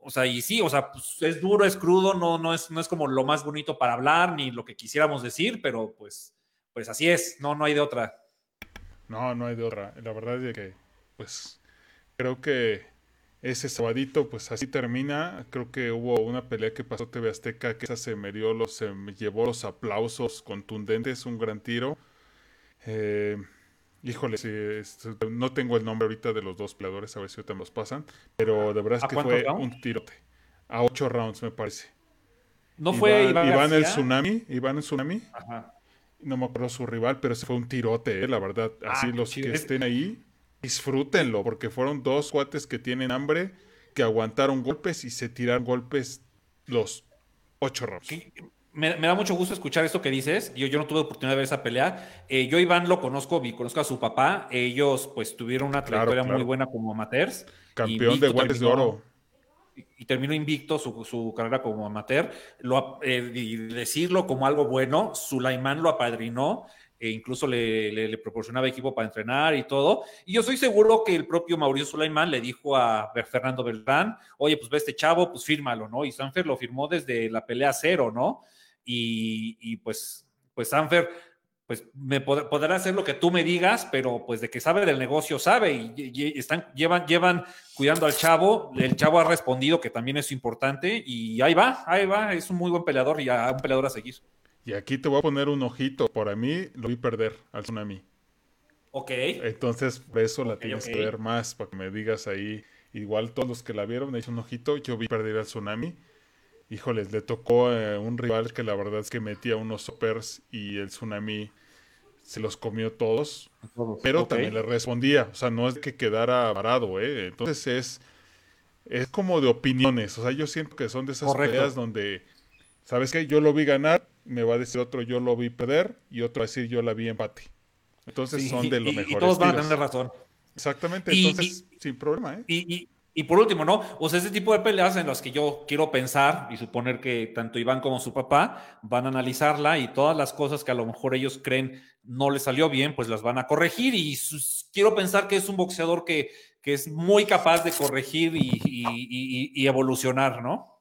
S2: O sea, y sí, o sea, pues es duro, es crudo, no, no, es, no es como lo más bonito para hablar ni lo que quisiéramos decir, pero pues, pues así es, no, no hay de otra.
S1: No, no hay de otra. La verdad es que, pues, creo que ese sabadito, pues así termina. Creo que hubo una pelea que pasó TV Azteca, que esa se me dio los, se me llevó los aplausos contundentes, un gran tiro. Eh, híjole, no tengo el nombre ahorita de los dos peleadores, a ver si ahorita me los pasan, pero de verdad es que fue un tirote. A ocho rounds, me parece.
S2: ¿No fue
S1: Iván, el Tsunami? ¿Iván el Tsunami? Ajá. No me acuerdo su rival, pero ese fue un tirote, eh, la verdad. Así ah, los que estén ahí disfrútenlo, porque fueron dos cuates que tienen hambre, que aguantaron golpes y se tiraron golpes los ocho rounds.
S2: Me, da mucho gusto escuchar esto que dices. Yo, yo no tuve oportunidad de ver esa pelea. Eh, yo Iván lo conozco, vi, conozco a su papá. Ellos pues tuvieron una trayectoria muy buena como amateurs.
S1: Campeón de guantes de oro.
S2: Y, terminó invicto su, carrera como amateur. Lo, eh, y decirlo como algo bueno, Sulaimán lo apadrinó e incluso le, proporcionaba equipo para entrenar y todo. Y yo soy seguro que el propio Mauricio Sulaimán le dijo a Fernando Beltrán, oye, pues ve este chavo, pues fírmalo, ¿no? Y Sanfer lo firmó desde la pelea cero, ¿no? Y, pues, pues Sanfer, pues me podrá hacer lo que tú me digas, pero pues de que sabe del negocio sabe y, están, llevan, llevan cuidando al chavo, el chavo ha respondido que también es importante y ahí va, ahí va, es un muy buen peleador y un peleador a seguir.
S1: Y aquí te voy a poner un ojito. Por mí lo vi perder al tsunami.
S2: Ok.
S1: Entonces, por eso la tienes que ver más, para que me digas ahí. Igual todos los que la vieron, me hizo un ojito. Yo vi perder al tsunami. Híjoles, le tocó eh, un rival que la verdad es que metía unos supers y el tsunami se los comió todos. Pero también le respondía. O sea, no es que quedara varado, ¿eh? Entonces es, es como de opiniones. O sea, yo siento que son de esas peleas donde, ¿sabes qué? Yo lo vi ganar, me va a decir otro yo lo vi perder y otro va a decir yo la vi empate. Entonces son de los mejores. Y
S2: todos van a tener razón.
S1: Exactamente, entonces sin problema. ¿eh?
S2: Y, y, por último, ¿no? O sea, ese tipo de peleas en las que yo quiero pensar y suponer que tanto Iván como su papá van a analizarla y todas las cosas que a lo mejor ellos creen no les salió bien, pues las van a corregir. Y quiero pensar que es un boxeador que, que es muy capaz de corregir y, y evolucionar, ¿no?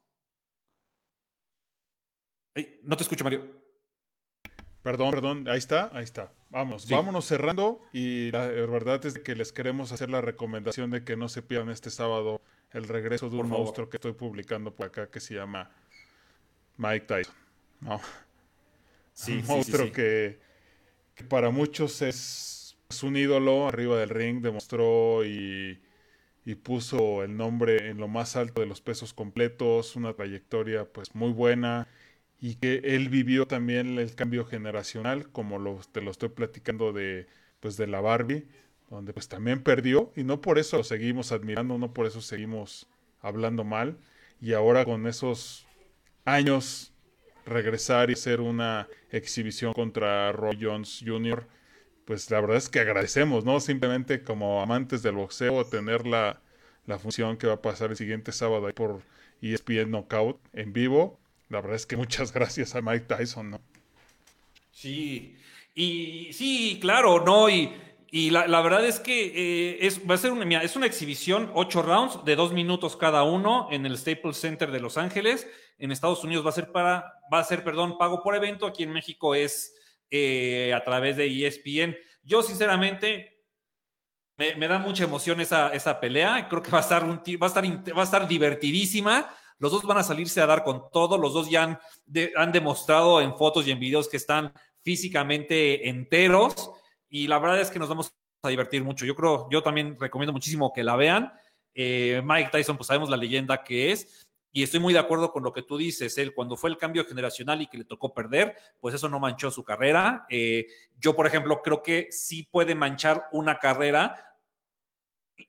S2: No te escucho, Mario.
S1: Perdón, perdón, ahí está, ahí está. Vamos, vámonos cerrando y la verdad es que les queremos hacer la recomendación de que no se pierdan este sábado el regreso de un monstruo que estoy publicando por acá que se llama Mike Tyson. un monstruo que, para muchos es es un ídolo arriba del ring, demostró y, y puso el nombre en lo más alto de los pesos completos, una trayectoria pues muy buena y que él vivió también el cambio generacional, como lo, te lo estoy platicando de, pues, de la Barbie, donde pues también perdió y no por eso lo seguimos admirando, no por eso seguimos hablando mal y ahora con esos años regresar y hacer una exhibición contra Roy Jones Jr., pues la verdad es que agradecemos, ¿no? Simplemente como amantes del boxeo tener la, la función que va a pasar el siguiente sábado por ESPN Knockout en vivo la verdad es que muchas *laughs* gracias a Mike Tyson, ¿no?
S2: Sí, y sí, claro, ¿no? Y, y la, verdad es que eh, es, va a ser una, es una exhibición, ocho rounds de dos minutos cada uno en el Staples Center de Los Ángeles. En Estados Unidos va a ser para, va a ser, perdón, pago por evento. Aquí en México es eh, a través de ESPN. Yo, sinceramente, me, da mucha emoción esa, esa pelea. Creo que va a estar, un, va a estar, va a estar divertidísima. Los dos van a salirse a dar con todo. Los dos ya han, han demostrado en fotos y en videos que están físicamente enteros. Y la verdad es que nos vamos a divertir mucho. Yo creo, yo también recomiendo muchísimo que la vean. Eh, Mike Tyson, pues sabemos la leyenda que es. Y estoy muy de acuerdo con lo que tú dices. Él, cuando fue el cambio generacional y que le tocó perder, pues eso no manchó su carrera. Eh, yo, por ejemplo, creo que sí puede manchar una carrera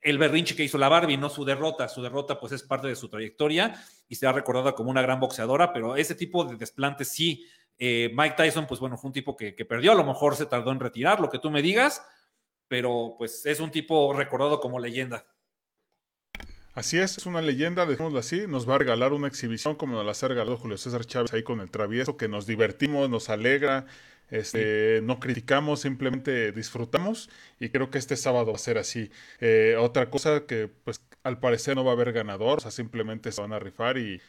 S2: el berrinche que hizo la Barbie, no su derrota. Su derrota, pues, es parte de su trayectoria y se ha recordado como una gran boxeadora, pero ese tipo de desplantes sí. Eh, Mike Tyson, pues bueno, fue un tipo que, perdió, a lo mejor se tardó en retirar, lo que tú me digas, pero pues es un tipo recordado como leyenda.
S1: Así es, es una leyenda, dejémoslo así, nos va a regalar una exhibición como nos la ha regalado Julio César Chávez ahí con el travieso, que nos divertimos, nos alegra, este, no criticamos, simplemente disfrutamos y creo que este sábado va a ser así. Eh, otra cosa que pues al parecer no va a haber ganador, o sea, simplemente se van a rifar y,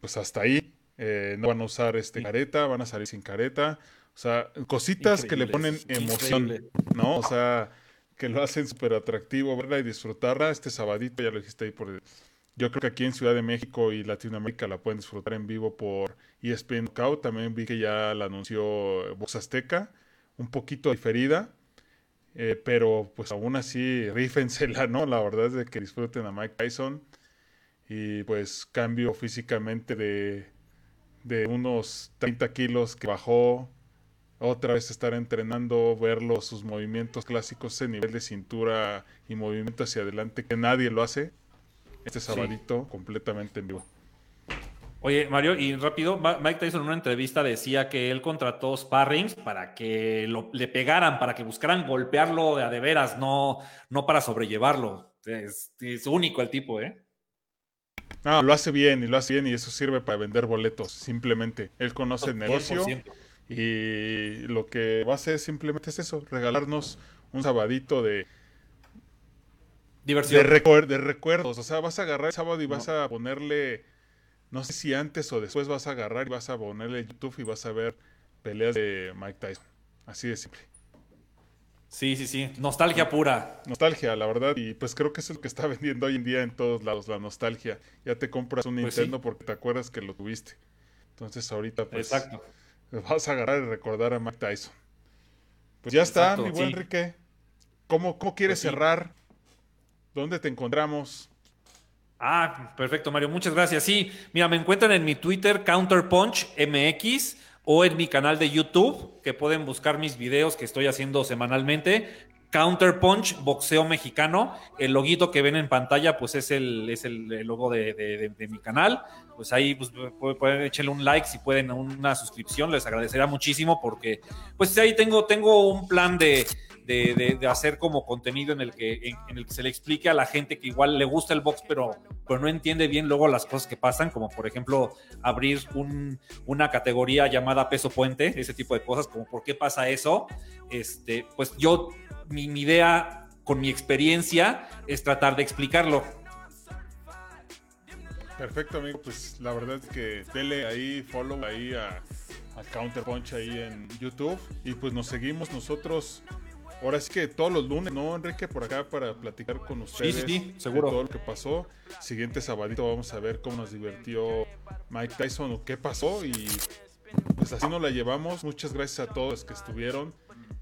S1: pues hasta ahí. Eh, no van a usar este careta, van a salir sin careta. O sea, cositas que le ponen emoción, ¿no? O sea, que lo hacen súper atractivo verla y disfrutarla. Este sabadito, ya lo dijiste ahí por yo creo que aquí en Ciudad de México y Latinoamérica la pueden disfrutar en vivo por ESPN Knockout. También vi que ya la anunció Vox Azteca, un poquito diferida, eh, pero pues aún así rífensela, ¿no? La verdad es de que disfruten a Mike Tyson y pues cambio físicamente de, de unos 30 kilos que bajó, otra vez estar entrenando, verlo, sus movimientos clásicos, ese nivel de cintura y movimiento hacia adelante que nadie lo hace este sabadito completamente en vivo.
S2: Oye, Mario, y rápido, Mike Tyson en una entrevista decía que él contrató sparrings para que le pegaran, para que buscaran golpearlo de a de veras, no, no para sobrellevarlo. Es, único el tipo, ¿eh?
S1: No, lo hace bien y lo hace bien y eso sirve para vender boletos, simplemente. Él conoce el negocio y lo que va a hacer simplemente es eso, regalarnos un sabadito de,
S2: Diversión.
S1: De, de recuerdos. O sea, vas a agarrar el sábado y vas a ponerle. No sé si antes o después vas a agarrar y vas a ponerle YouTube y vas a ver peleas de Mike Tyson. Así de simple.
S2: Sí, sí, sí. Nostalgia pura.
S1: Nostalgia, la verdad. Y pues creo que eso es lo que está *laughs* vendiendo hoy en día en todos lados, la nostalgia. Ya te compras un pues Nintendo porque te acuerdas que lo tuviste. Entonces ahorita pues Exacto. vas a agarrar y recordar a Mike Tyson. Pues ya está, mi buen Enrique. ¿Cómo, cómo quieres pues cerrar ¿Dónde te encontramos?
S2: Ah, perfecto, Mario. Muchas gracias. Sí, mira, me encuentran en mi Twitter, Counterpunch MX, o en mi canal de YouTube, que pueden buscar mis videos que estoy haciendo semanalmente. Counterpunch, boxeo mexicano. El loguito que ven en pantalla, pues es el, es el, logo de, mi canal. Pues ahí pues, pueden echarle un like si pueden, una suscripción. Les agradecería muchísimo porque, pues ahí tengo, tengo un plan de, de, hacer como contenido en el, que, en, el que se le explique a la gente que igual le gusta el box, pero, pero no entiende bien luego las cosas que pasan, como por ejemplo abrir una categoría llamada peso puente, ese tipo de cosas, como por qué pasa eso. Este, pues yo, mi, idea con mi experiencia es tratar de explicarlo.
S1: Perfecto, amigo. Pues la verdad es que dele ahí follow ahí a, a Counterpunch ahí en YouTube. Y pues nos seguimos nosotros Ahora sí que todos los lunes, ¿no, Enrique? Por acá para platicar con ustedes.
S2: Sí, sí, seguro.
S1: todo lo que pasó. Siguiente sabadito vamos a ver cómo nos divirtió Mike Tyson o qué pasó. Y pues así nos la llevamos. Muchas gracias a todos los que estuvieron.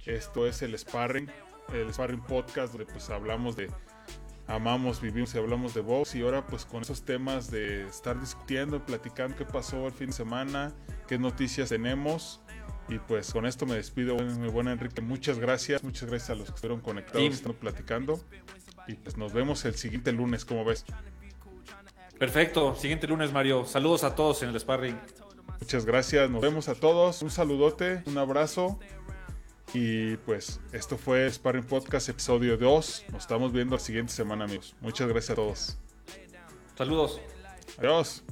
S1: Esto es el Sparring el Sparring Podcast, donde pues hablamos de amamos, vivimos y hablamos de box y ahora pues con esos temas de estar discutiendo, platicando qué pasó el fin de semana, qué noticias tenemos. Y pues con esto me despido, mi buen Enrique. Muchas gracias, muchas gracias a los que estuvieron conectados, sí. están platicando. Y pues nos vemos el siguiente lunes, como ves.
S2: Perfecto, siguiente lunes, Mario. Saludos a todos en el Sparring.
S1: Muchas gracias, nos vemos a todos. Un saludote, un abrazo. Y pues esto fue Sparring Podcast episodio 2. Nos estamos viendo la siguiente semana, amigos. Muchas gracias a todos.
S2: Saludos.
S1: Adiós.